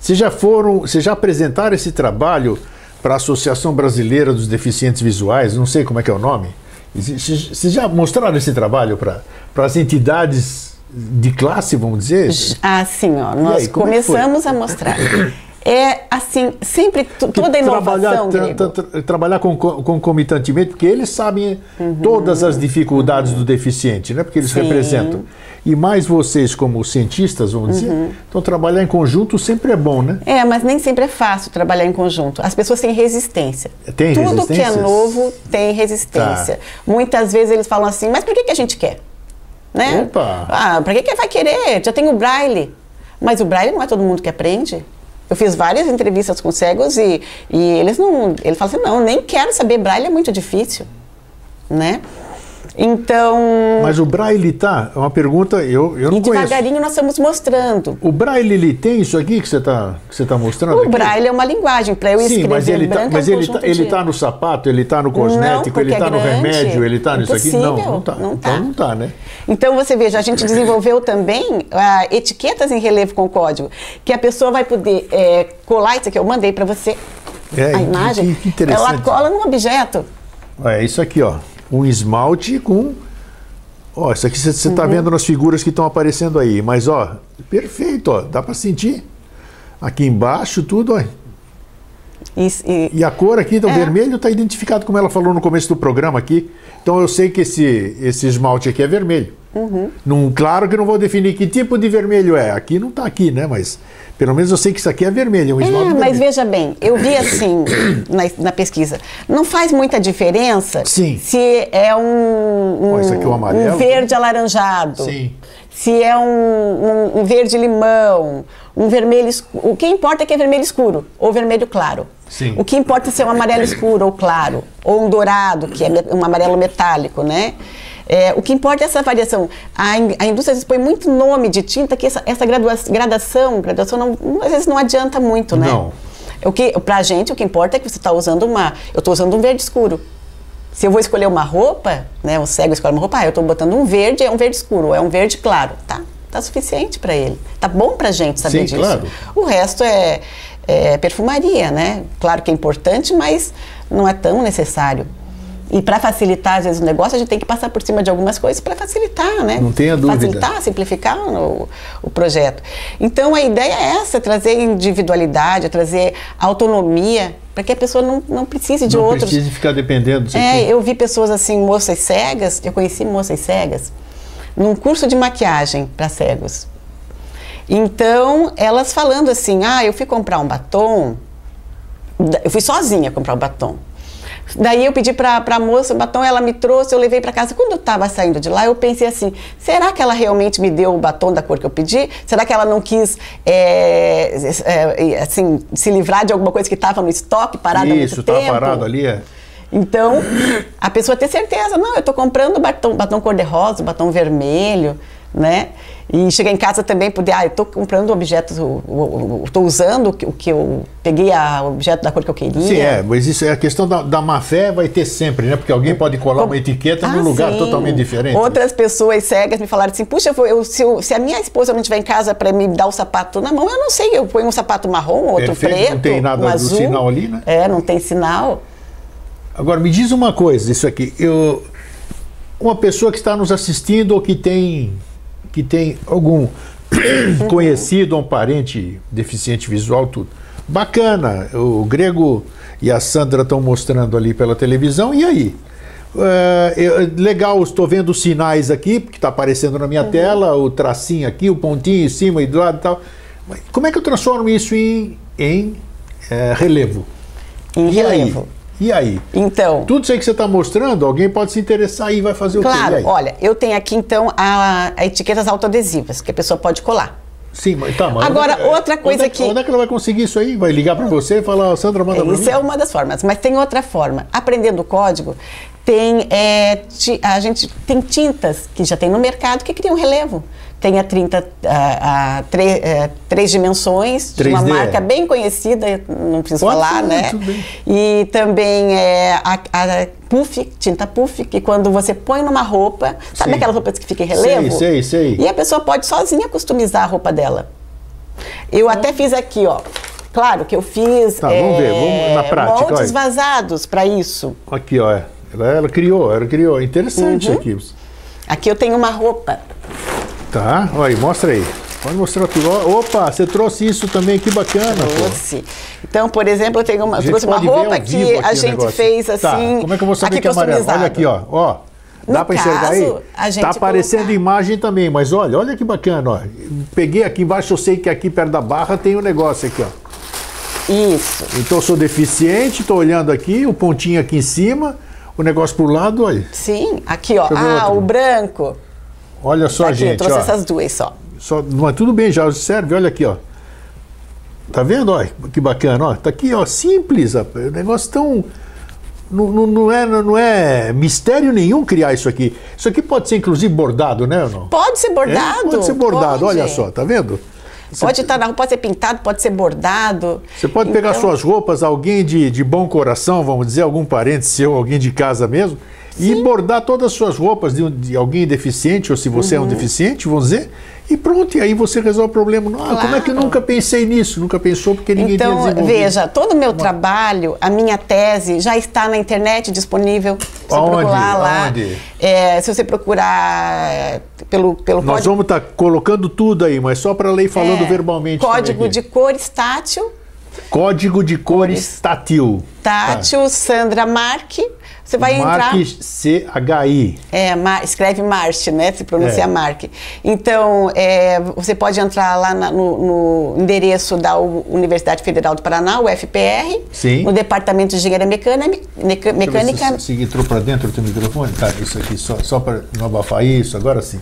Vocês já foram, vocês já apresentaram esse trabalho para a Associação Brasileira dos Deficientes Visuais? Não sei como é que é o nome. Vocês já mostraram esse trabalho para as entidades de classe, vamos dizer? Ah, sim, ó, nós aí, é começamos é a mostrar. É assim, sempre toda inovação. Trabalhar, tra, tra, trabalhar concomitantemente, porque eles sabem uhum. todas as dificuldades do deficiente, né? Porque eles Sim. representam. E mais vocês, como cientistas, vamos dizer, uhum. então trabalhar em conjunto sempre é bom, né? É, mas nem sempre é fácil trabalhar em conjunto. As pessoas têm resistência. Tem Tudo que é novo tem resistência. Tá. Muitas vezes eles falam assim, mas por que, que a gente quer? Né? Opa. Ah, para que, que vai querer? Já tem o braille. Mas o braille não é todo mundo que aprende. Eu fiz várias entrevistas com cegos e, e eles não. Ele fala assim, não, nem quero saber braille, é muito difícil. Né? Então. Mas o Braille tá? É uma pergunta, eu, eu não e conheço. devagarinho nós estamos mostrando. O Braille ele tem isso aqui que você está tá mostrando? O aqui? Braille é uma linguagem para eu Sim, escrever mas ele tá, mas é um ele tá, ele tá no sapato, ele está no cosmético, não, ele está é no remédio, ele está nisso aqui? Não, não está. Não tá. Então não está, né? Então você veja, a gente desenvolveu também uh, etiquetas em relevo com código, que a pessoa vai poder é, colar isso aqui, eu mandei para você é, a imagem. Que, que interessante. Ela cola no objeto. É isso aqui, ó. Um esmalte com Ó, isso aqui você está uhum. vendo nas figuras que estão aparecendo aí, mas ó, perfeito, ó, dá para sentir. Aqui embaixo tudo, ó. Isso, e, e, a cor aqui, então, é. vermelho, está identificado como ela falou no começo do programa aqui. Então eu sei que esse, esse esmalte aqui é vermelho. Uhum. Num, claro que não vou definir que tipo de vermelho é. Aqui não está aqui, né? Mas pelo menos eu sei que isso aqui é vermelho, é um esmalte é, Mas vermelho. veja bem, eu vi assim na, na, pesquisa. Não faz muita diferença Sim. se é um, um, é um, amarelo, um verde alaranjado. Sim. Se é um, um, verde limão, um vermelho escuro. O que importa é que é vermelho escuro ou vermelho claro. Sim. O que importa é ser um amarelo escuro ou claro, ou um dourado, que é um amarelo metálico, né? É, o que importa é essa variação. A, a indústria expõe muito nome de tinta que essa, essa gradação, graduação não, às vezes não adianta muito, né? Não. O que, pra gente, o que importa é que você está usando uma. Eu estou usando um verde escuro. Se eu vou escolher uma roupa, né? O cego escolhe uma roupa, ah, eu estou botando um verde, é um verde escuro, é um verde claro, tá? Tá suficiente para ele. Tá bom pra gente saber Sim, disso. Claro. O resto é, é perfumaria, né? Claro que é importante, mas não é tão necessário. E para facilitar, às vezes, o negócio, a gente tem que passar por cima de algumas coisas para facilitar, né? Não tenha dúvida. Facilitar, simplificar o, o projeto. Então, a ideia é essa, trazer individualidade, trazer autonomia para que a pessoa não, não precise de não outros. Não precise ficar dependendo. É, eu vi pessoas assim, moças cegas, eu conheci moças cegas, num curso de maquiagem para cegos. Então, elas falando assim, ah, eu fui comprar um batom, eu fui sozinha comprar o um batom. Daí eu pedi para a moça o batom, ela me trouxe, eu levei para casa. Quando eu estava saindo de lá, eu pensei assim: será que ela realmente me deu o batom da cor que eu pedi? Será que ela não quis é, é, assim, se livrar de alguma coisa que estava no estoque, parada há muito Isso, tempo? tá parado ali, é. Então, a pessoa ter certeza, não, eu estou comprando batom, batom cor-de-rosa, batom vermelho, né? E chegar em casa também poder, ah, eu estou comprando objetos, estou usando o que eu peguei a objeto da cor que eu queria. Sim, é, mas isso é a questão da, da má fé vai ter sempre, né? Porque alguém pode colar uma etiqueta ah, num lugar sim. totalmente diferente. Outras pessoas cegas me falaram assim, puxa, eu, se, eu, se, a minha esposa não estiver em casa para me dar o sapato na mão, eu não sei, eu ponho um sapato marrom, outro Perfeito, preto, não tem nada um do azul. sinal ali, né? É, não tem sinal. Agora, me diz uma coisa, isso aqui, eu, uma pessoa que está nos assistindo ou que tem, que tem algum conhecido ou um parente deficiente visual, tudo. Bacana, o Grego e a Sandra estão mostrando ali pela televisão, e aí? É, legal, estou vendo os sinais aqui, porque está aparecendo na minha uhum. tela, o tracinho aqui, o pontinho em cima e do lado e tal. Mas como é que eu transformo isso em, em é, relevo? Em e relevo. Aí? E aí? Então. Tudo isso aí que você está mostrando, alguém pode se interessar e vai fazer claro, o quê? Claro, olha, eu tenho aqui então a, a etiquetas autoadesivas, que a pessoa pode colar. Sim, mas tá, mas Agora, onde, outra coisa onde é, que. Onde é que ela vai conseguir isso aí? Vai ligar para você e falar, Sandra, manda é, Isso é uma das formas, mas tem outra forma. Aprendendo o código, tem, é, a gente tem tintas que já tem no mercado que criam relevo. Tem a 30, a, a, tre, é, três dimensões, de uma marca bem conhecida, não preciso Pode falar, né? E também é, a, a puff, tinta puff, que quando você põe numa roupa, sabe Sim. aquelas roupas que ficam em relevo? Sei, sei, sei. E a pessoa pode sozinha customizar a roupa dela. Eu até fiz aqui, ó. Claro que eu fiz Tá, vamos ver, vamos na prática, moldes olha. vazados para isso. Aqui, ó. Ela, ela criou, ela criou. Interessante Uhum. aqui. Aqui eu tenho uma roupa. Tá, olha aí, mostra aí. Pode mostrar tudo. Ó, Opa, você trouxe isso também, que bacana. pô. Trouxe. Então, por exemplo, eu tenho uma, trouxe uma roupa que aqui a gente fez assim. Tá, como é que eu vou saber aqui que é amarelo? Olha aqui, ó. ó. Dá para enxergar aí? caso, a gente tá aparecendo colocar- imagem também, mas olha, olha que bacana, ó. Peguei aqui embaixo, eu sei que aqui perto da barra tem um negócio aqui, ó. Isso. Então eu sou deficiente, estou olhando aqui, o pontinho aqui em cima, o negócio pro lado, olha. Sim, aqui, ó. Eu Ah, o branco. Olha só, Tá aqui, eu gente, trouxe ó. essas duas só. Só, mas tudo bem, já serve, olha aqui, ó. Tá vendo? Olha que bacana, ó. Tá aqui, ó, simples, rapaz. O negócio tão. Não, não, não é, não é mistério nenhum criar isso aqui. Isso aqui pode ser inclusive bordado, né? Ou não? Pode ser É, bordado. pode ser bordado, pode. olha só, tá vendo? Você- Pode estar na rua, pode ser pintado, pode ser bordado. Você pode pegar Então, suas roupas, alguém de, de bom coração, vamos dizer, algum parente seu, alguém de casa mesmo, e bordar todas as suas roupas de, de alguém deficiente, ou se você Uhum. é um deficiente, vamos dizer, e pronto, e aí você resolve o problema. Ah, Como é que eu Claro. nunca pensei nisso? Nunca pensou porque ninguém tinha Então, veja, todo o meu trabalho, a minha tese já está na internet disponível. Se você Aonde? procurar lá. É, se você procurar é, pelo, pelo Nós código, vamos estar colocando tudo aí, mas só para ler e falando é, verbalmente. Código de aqui. cores tátil, Código de cores tátil. tátil, Sandra Marque. Você vai entrar. Marque C-H-I. É, Mar- escreve Marche, né? Se pronuncia É. Marque. Então, é, você pode entrar lá na- no, no endereço da Universidade Federal do Paraná, o FPR, Sim. no Departamento de Engenharia Mecânica. Meca- mecânica Se, se entrou para dentro do teu microfone, tá? Isso aqui, só, só para não abafar isso, agora sim.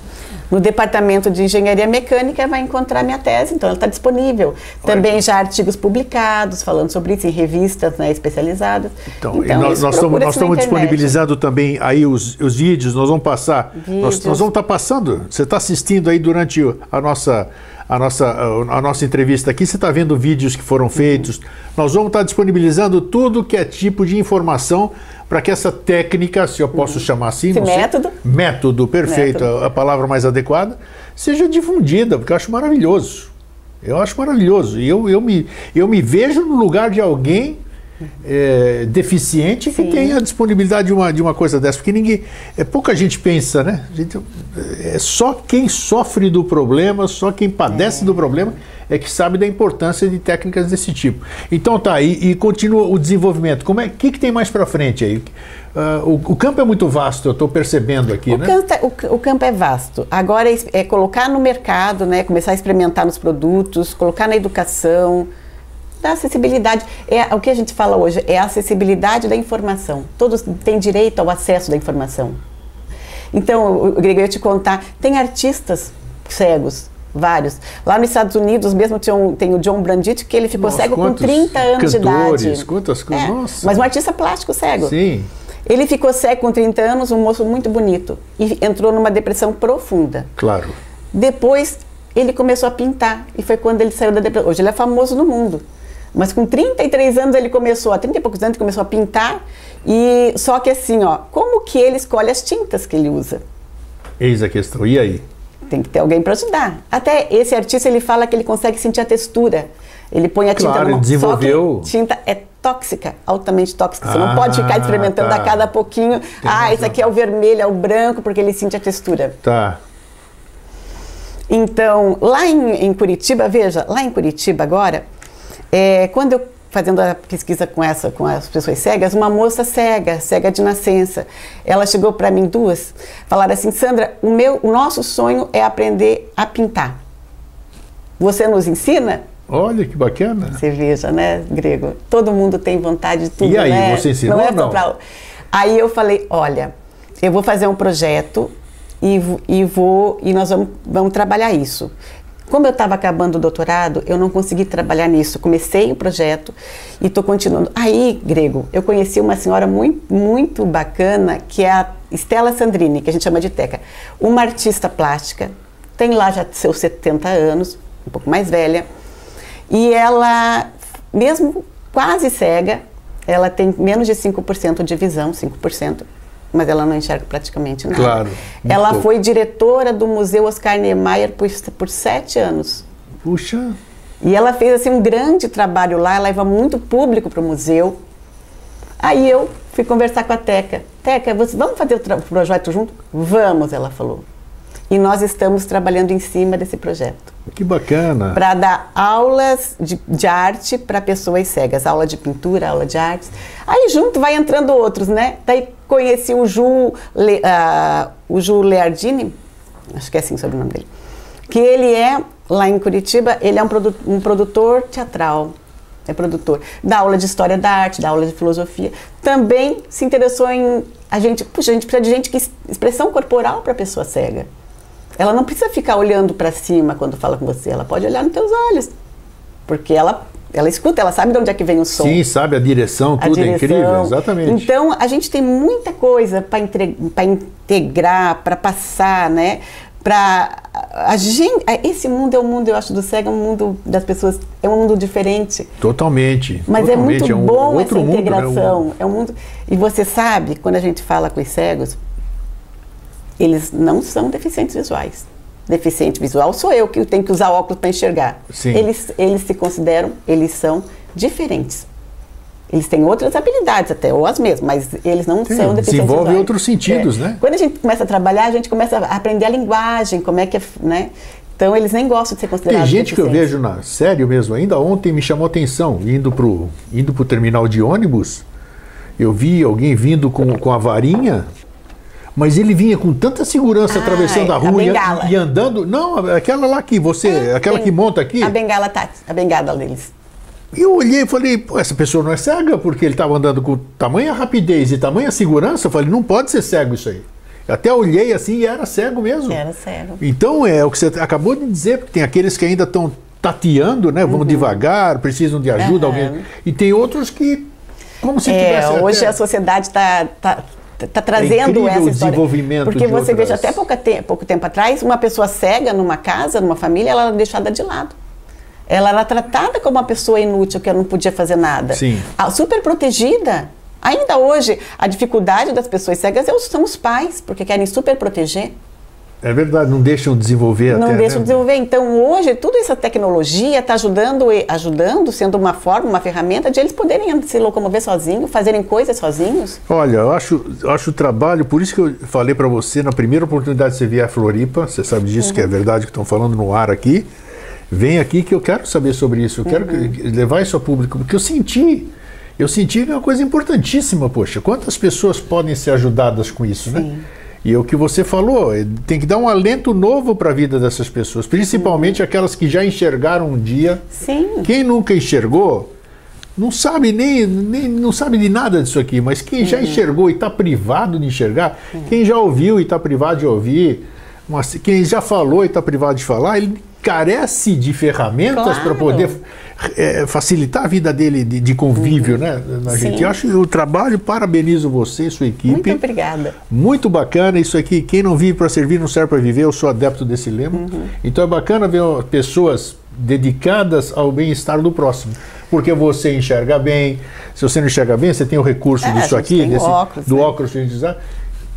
No Departamento de Engenharia Mecânica vai encontrar minha tese, então ela está disponível. Também já artigos publicados falando sobre isso em revistas né, especializadas. Então, e nós, nós estamos, nós estamos disponibilizando também aí os, os vídeos, nós vamos passar. Nós, Vídeos. nós vamos estar passando. Você está assistindo aí durante a nossa, a nossa, a nossa entrevista aqui, você está vendo vídeos que foram feitos. Nós vamos estar disponibilizando tudo que é tipo de informação para que essa técnica, se eu posso chamar assim, Esse não sei, método. método, perfeito, Método. A, a palavra mais adequada, seja difundida, porque eu acho maravilhoso. Eu acho maravilhoso. E eu, eu, me, eu me vejo no lugar de alguém é, deficiente Sim. que tenha a disponibilidade de uma, de uma coisa dessa, porque ninguém, é pouca gente pensa, né? Gente, é só quem sofre do problema, só quem padece do problema é que sabe da importância de técnicas desse tipo. Então tá, e, e continua o desenvolvimento. Como é, que, que tem mais para frente aí? Ah, o, o campo é muito vasto, eu estou percebendo aqui, O, né? campo, é- o o campo é vasto. Agora é, é colocar no mercado, né, começar a experimentar nos produtos, colocar na educação, dar acessibilidade. É o que a gente fala hoje é a acessibilidade da informação. Todos têm direito ao acesso da informação. Então, o- o Grego, eu ia te contar, tem artistas cegos, vários. Lá nos Estados Unidos mesmo tinha tem o John Branditt, que ele ficou Nossa, cego com quantos 30 anos de idade. quantas coisas, É, nossa. Mas um artista plástico cego. Sim. Ele ficou cego com 30 anos, um moço muito bonito, e entrou numa depressão profunda. Claro. Depois, ele começou a pintar, e foi quando ele saiu da depressão. Hoje ele é famoso no mundo. Mas com 33 anos ele começou, há 30 e poucos anos ele começou a pintar, e só que assim, ó, como que ele escolhe as tintas que ele usa? Eis a questão. E aí? Tem que ter alguém para ajudar. Até esse artista ele fala que ele consegue sentir a textura. Ele põe a tinta Claro, numa- desenvolveu- tinta é tóxica, altamente tóxica. Você Ah, não pode ficar experimentando tá. a cada pouquinho. ah, razão. esse aqui é o vermelho, é o branco, porque ele sente a textura. Tá. Então, lá em, em Curitiba, veja, lá em Curitiba agora, é, quando eu fazendo a pesquisa com essa, com as pessoas cegas, uma moça cega, cega de nascença, ela chegou para mim duas, falaram assim, Sandra, o meu, o nosso sonho é aprender a pintar. Você nos ensina? Olha que bacana. Você veja, né, Grego? Todo mundo tem vontade de tudo, E aí, né? você ensinou não é não? pra- Aí eu falei, olha, eu vou fazer um projeto e, e vou e nós vamos, vamos trabalhar isso. Como eu estava acabando o doutorado, eu não consegui trabalhar nisso. Comecei o projeto e estou continuando. Aí, Grego, eu conheci uma senhora muito, muito bacana, que é a Stella Sandrini, que a gente chama de Teca. Uma artista plástica, tem lá já seus 70 anos, um pouco mais velha. E ela, mesmo quase cega, ela tem menos de 5% de visão, 5%, mas ela não enxerga praticamente nada. Claro, Ela pouco. foi diretora do Museu Oscar Niemeyer por, por sete anos. Puxa. E ela fez assim um grande trabalho lá, ela leva muito público para o museu. Aí eu fui conversar com a Teca. Teca, você, vamos fazer o projeto junto? Vamos, ela falou. E nós estamos trabalhando em cima desse projeto Que bacana. para dar aulas de, de arte para pessoas cegas, aula de pintura, aula de artes. Aí junto vai entrando outros, né? Daí conheci o Ju, Le, ah, o Ju Leardini, acho que é assim o sobrenome dele, que ele é, lá em Curitiba, ele é um, produ um produtor teatral, é produtor, dá aula de história da arte, dá aula de filosofia. Também se interessou em, a gente, puxa, a gente precisa de gente que expressão corporal para pessoa cega. Ela não precisa ficar olhando para cima quando fala com você, ela pode olhar nos teus olhos. Porque ela, ela escuta, ela sabe de onde é que vem o som. Sim, sabe a direção, a tudo é direção. incrível, exatamente. Então, a gente tem muita coisa para integrar, para passar, né? Para a gente, esse mundo é um mundo, eu acho, do cego, é um mundo das pessoas, é um mundo diferente. Totalmente. Mas é totalmente, muito um bom essa outro mundo, né? integração. É um mundo. E você sabe, quando a gente fala com os cegos, eles não são deficientes visuais. Deficiente visual sou eu que tenho que usar óculos para enxergar. Sim. Eles, eles se consideram, eles são diferentes. Eles têm outras habilidades até, ou as mesmas, mas eles não Sim, são deficientes desenvolve visuais. outros sentidos, É. né? Quando a gente começa a trabalhar, a gente começa a aprender a linguagem, como é que é, né? Então eles nem gostam de ser Tem considerados gente que eu vejo na sério mesmo, ainda ontem me chamou atenção, indo pro, indo pro terminal de ônibus, eu vi alguém vindo com, com a varinha, mas ele vinha com tanta segurança Ah, atravessando a a rua e, bengala. e andando. Não, aquela lá que você. É, aquela que monta aqui. A bengala tá, a bengala deles. E eu olhei e falei, pô, essa pessoa não é cega, porque ele estava andando com tamanha rapidez e tamanha segurança. Eu falei, não pode ser cego isso aí. Eu até olhei assim e era cego mesmo. Era cego. Então é o que você acabou de dizer, porque tem aqueles que ainda estão tateando, né? Vão devagar, precisam de ajuda, Uhum. alguém. E tem outros que, como se É, tivesse. hoje até- a sociedade está tá, tá trazendo incrível essa história. desenvolvimento Porque de você outras- veja, até pouca te pouco tempo atrás, uma pessoa cega numa casa, numa família, ela era deixada de lado. Ela era tratada como uma pessoa inútil, que não podia fazer nada. Sim. A, super protegida. Ainda hoje, a dificuldade das pessoas cegas é são os pais, porque querem super proteger. É verdade, não deixam desenvolver não até. deixam né? desenvolver. Então, hoje, toda essa tecnologia está ajudando, e- ajudando, sendo uma forma, uma ferramenta de eles poderem se locomover sozinhos, fazerem coisas sozinhos. Olha, eu acho, acho o trabalho, por isso que eu falei para você na primeira oportunidade que você vier a Floripa, você sabe disso que é verdade que estão falando no ar aqui. Vem aqui que eu quero saber sobre isso, eu quero que- levar isso ao público, porque eu senti, eu senti que é uma coisa importantíssima, poxa, quantas pessoas podem ser ajudadas com isso, né? E é o que você falou, é, tem que dar um alento novo para a vida dessas pessoas, principalmente aquelas que já enxergaram um dia. Sim. Quem nunca enxergou, não sabe nem, nem não sabe de nada disso aqui, mas quem já enxergou e está privado de enxergar, quem já ouviu e está privado de ouvir, mas quem já falou e está privado de falar, ele carece de ferramentas para Claro. poder eh, facilitar a vida dele de, de convívio, né, na gente. Eu acho que o trabalho, parabenizo você e sua equipe. Muito obrigada. Muito bacana isso aqui. Quem não vive para servir não serve para viver. Eu sou adepto desse lema. Uhum. Então é bacana ver pessoas dedicadas ao bem-estar do próximo. Porque você enxerga bem. Se você não enxerga bem, você tem o recurso É, a disso aqui, desse, óculos, do né? óculos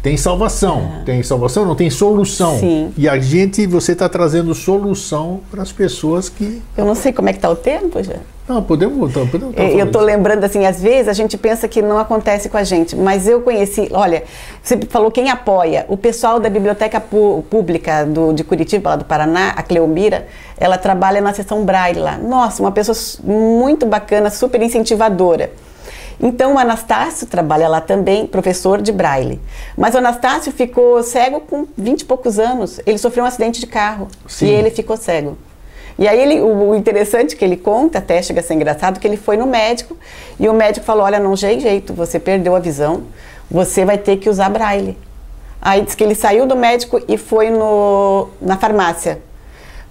Tem salvação. Tem salvação, não tem solução. Sim. E a gente, você está trazendo solução para as pessoas que. Eu não sei como é que está o tempo já. Não, podemos voltar. Podemos tá Eu estou lembrando assim, às vezes a gente pensa que não acontece com a gente, mas eu conheci, olha, você falou quem apoia, o pessoal da Biblioteca Pública do, de Curitiba, lá do Paraná, a Cleomira, ela trabalha na seção Braille lá. Nossa, uma pessoa muito bacana, super incentivadora. Então o Anastácio trabalha lá também, professor de Braille. Mas o Anastácio ficou cego com 20 e poucos anos. Ele sofreu um acidente de carro Sim. e ele ficou cego. E aí ele, o, interessante que ele conta, até chega a ser engraçado, que ele foi no médico e o médico falou, olha, não tem jeito, você perdeu a visão, você vai ter que usar braille. Aí diz que ele saiu do médico e foi no, na farmácia.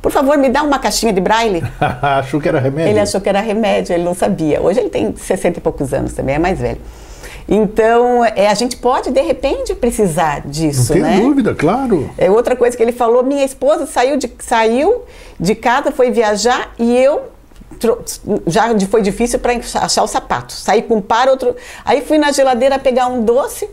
Por favor, me dá uma caixinha de braille. Achou que era remédio? Ele achou que era remédio, ele não sabia. Hoje ele tem 60 e poucos anos também, é mais velho. Então, é, a gente pode, de repente, precisar Não disso, tem né? dúvida, claro. É outra coisa que ele falou, minha esposa saiu de, saiu de casa, foi viajar e eu já foi difícil para achar o sapato. Saí com um par, outro. Aí fui na geladeira pegar um doce.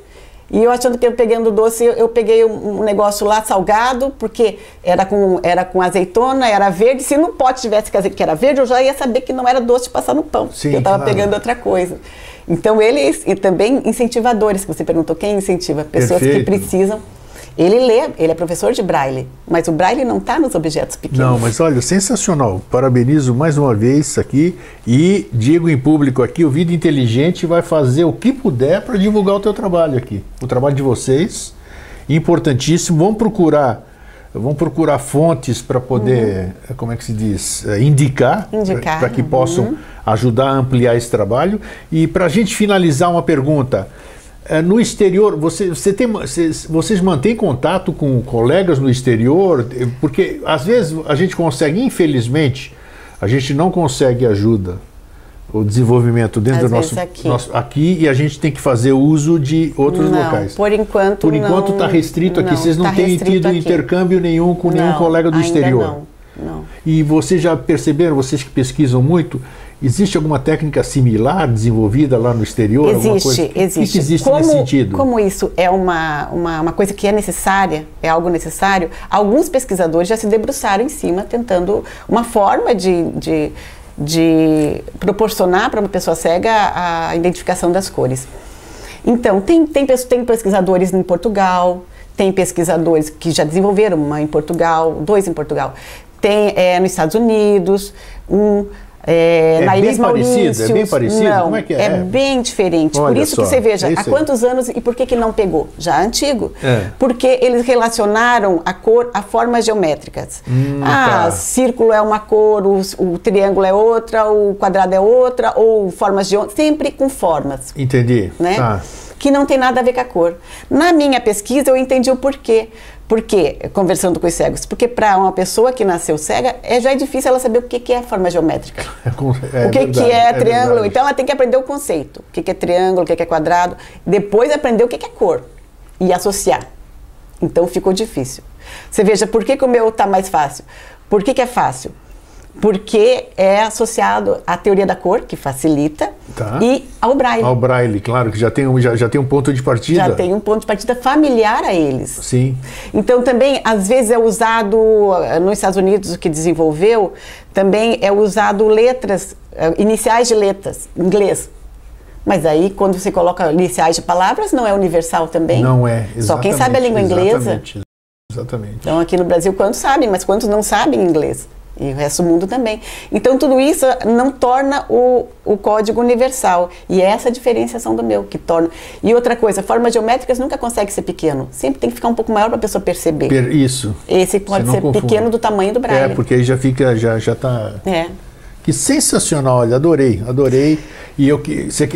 E eu achando que eu pegando doce, eu, peguei um, negócio lá salgado, porque era com, era com azeitona, era verde. Se no pote tivesse que que era verde, eu já ia saber que não era doce de passar no pão. Sim, eu estava claro. pegando outra coisa. Então, eles, e também incentivadores, que você perguntou, quem incentiva? Pessoas que Perfeito. precisam. Ele lê, ele é professor de braille, mas o braille não está nos objetos pequenos. Não, mas olha, sensacional. Parabenizo mais uma vez aqui e digo em público aqui, o Vida Inteligente vai fazer o que puder para divulgar o teu trabalho aqui. O trabalho de vocês, importantíssimo. Vamos procurar, vamos procurar fontes para poder, como é que se diz, eh, indicar, Uhum. Indicar, para que uhum. possam ajudar a ampliar esse trabalho. E para a gente finalizar uma pergunta, eh, no exterior, você, você tem, vocês, vocês mantêm contato com colegas no exterior? Porque às vezes a gente consegue, infelizmente, a gente não consegue ajuda, o desenvolvimento dentro Às do nosso aqui. nosso aqui e a gente tem que fazer uso de outros não, locais. Por enquanto Por enquanto está restrito aqui, não, vocês não tá têm tido aqui. intercâmbio nenhum com nenhum Não, colega do exterior. Não, não. E vocês já perceberam, vocês que pesquisam muito, existe alguma técnica similar desenvolvida lá no exterior? Existe, existe. Existe como, nesse sentido? Como isso é uma, uma, uma coisa que é necessária, é algo necessário, alguns pesquisadores já se debruçaram em cima, tentando uma forma de, de, de proporcionar para uma pessoa cega a, identificação das cores. Então, tem, tem, tem pesquisadores em Portugal, tem pesquisadores que já desenvolveram uma em Portugal, dois em Portugal, tem é, nos Estados Unidos, um é, É na bem Ilhas parecido? É bem parecido? Não, Como é que é? é bem diferente. Por Olha isso só, que você veja, é há quantos anos e por que, que não pegou? Já antigo. É. Porque eles relacionaram a cor a formas geométricas. Hum, ah, tá. círculo é uma cor, o, o triângulo é outra, o quadrado é outra, ou formas de sempre com formas Entendi. né? Tá. Que não tem nada a ver com a cor. Na minha pesquisa eu entendi o porquê. Por quê? Conversando com os cegos. Porque para uma pessoa que nasceu cega, é, já é difícil ela saber o que, que é forma geométrica. É é o que, verdade, que é, triângulo. verdade. então ela tem que aprender o conceito. O que, que é triângulo, o que, que é quadrado. Depois aprender o que, que é cor. E associar. Então ficou difícil. Você veja, por que, que o meu está mais fácil? Por que, que é fácil? Porque é associado à teoria da cor, que facilita, Tá. e ao braille. Ao braille, claro, que já tem, um, já, já tem um ponto de partida. Já tem um ponto de partida familiar a eles. Sim. Então também, às vezes é usado, eh, nos Estados Unidos, o que desenvolveu, também é usado letras, eh, iniciais de letras, inglês. Mas aí, quando você coloca iniciais de palavras, não é universal também? Não é. Só quem sabe a língua inglesa. Exatamente. Exatamente. Então, aqui no Brasil, quantos sabem, mas quantos não sabem inglês? E o resto do mundo também. Então, tudo isso não torna o, o código universal. E é essa a diferenciação do meu, que torna. E outra coisa, formas geométricas nunca consegue ser pequeno. Sempre tem que ficar um pouco maior para a pessoa perceber. Per- Isso. Esse pode ser confunde. pequeno do tamanho do É, braille. porque aí já fica, já, já tá. É. Que sensacional, olha, adorei, adorei. E eu que você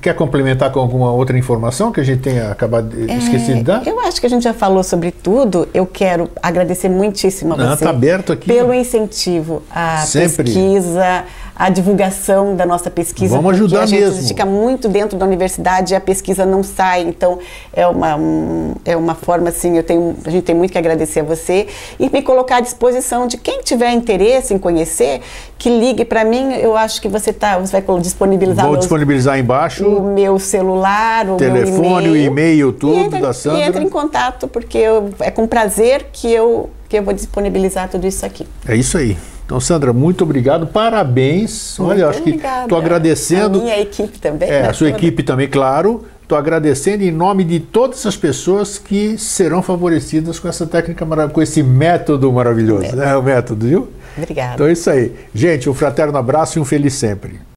quer, complementar com alguma outra informação que a gente tenha acabado de esqueci de dar? É, Eu acho que a gente já falou sobre tudo. Eu quero agradecer muitíssimo a Não, você tá aberto aqui. pelo incentivo à Sempre. pesquisa, à divulgação da nossa pesquisa. Vamos ajudar a gente mesmo. fica muito dentro da universidade e a pesquisa não sai. Então é uma um, é uma forma assim. Eu tenho a gente tem muito que agradecer a você e me colocar à disposição de quem tiver interesse em conhecer que ligue para mim. Eu acho que você tá você vai disponibilizar Vou meus- disponibilizar embaixo. o meu celular, o Telefone, meu o e-mail, e-mail, tudo e entra, da Sandra. E entra em contato, porque eu- é com prazer que eu, que eu vou disponibilizar tudo isso aqui. É isso aí. Então, Sandra, muito obrigado, parabéns. Olha, eu acho que estou agradecendo. A minha equipe também. É, né, a sua toda. equipe também, claro. Estou agradecendo em nome de todas as pessoas que serão favorecidas com essa técnica maravilhosa, com esse método maravilhoso. É o método, viu? Obrigada. Então é isso aí. Gente, um fraterno abraço e um feliz sempre.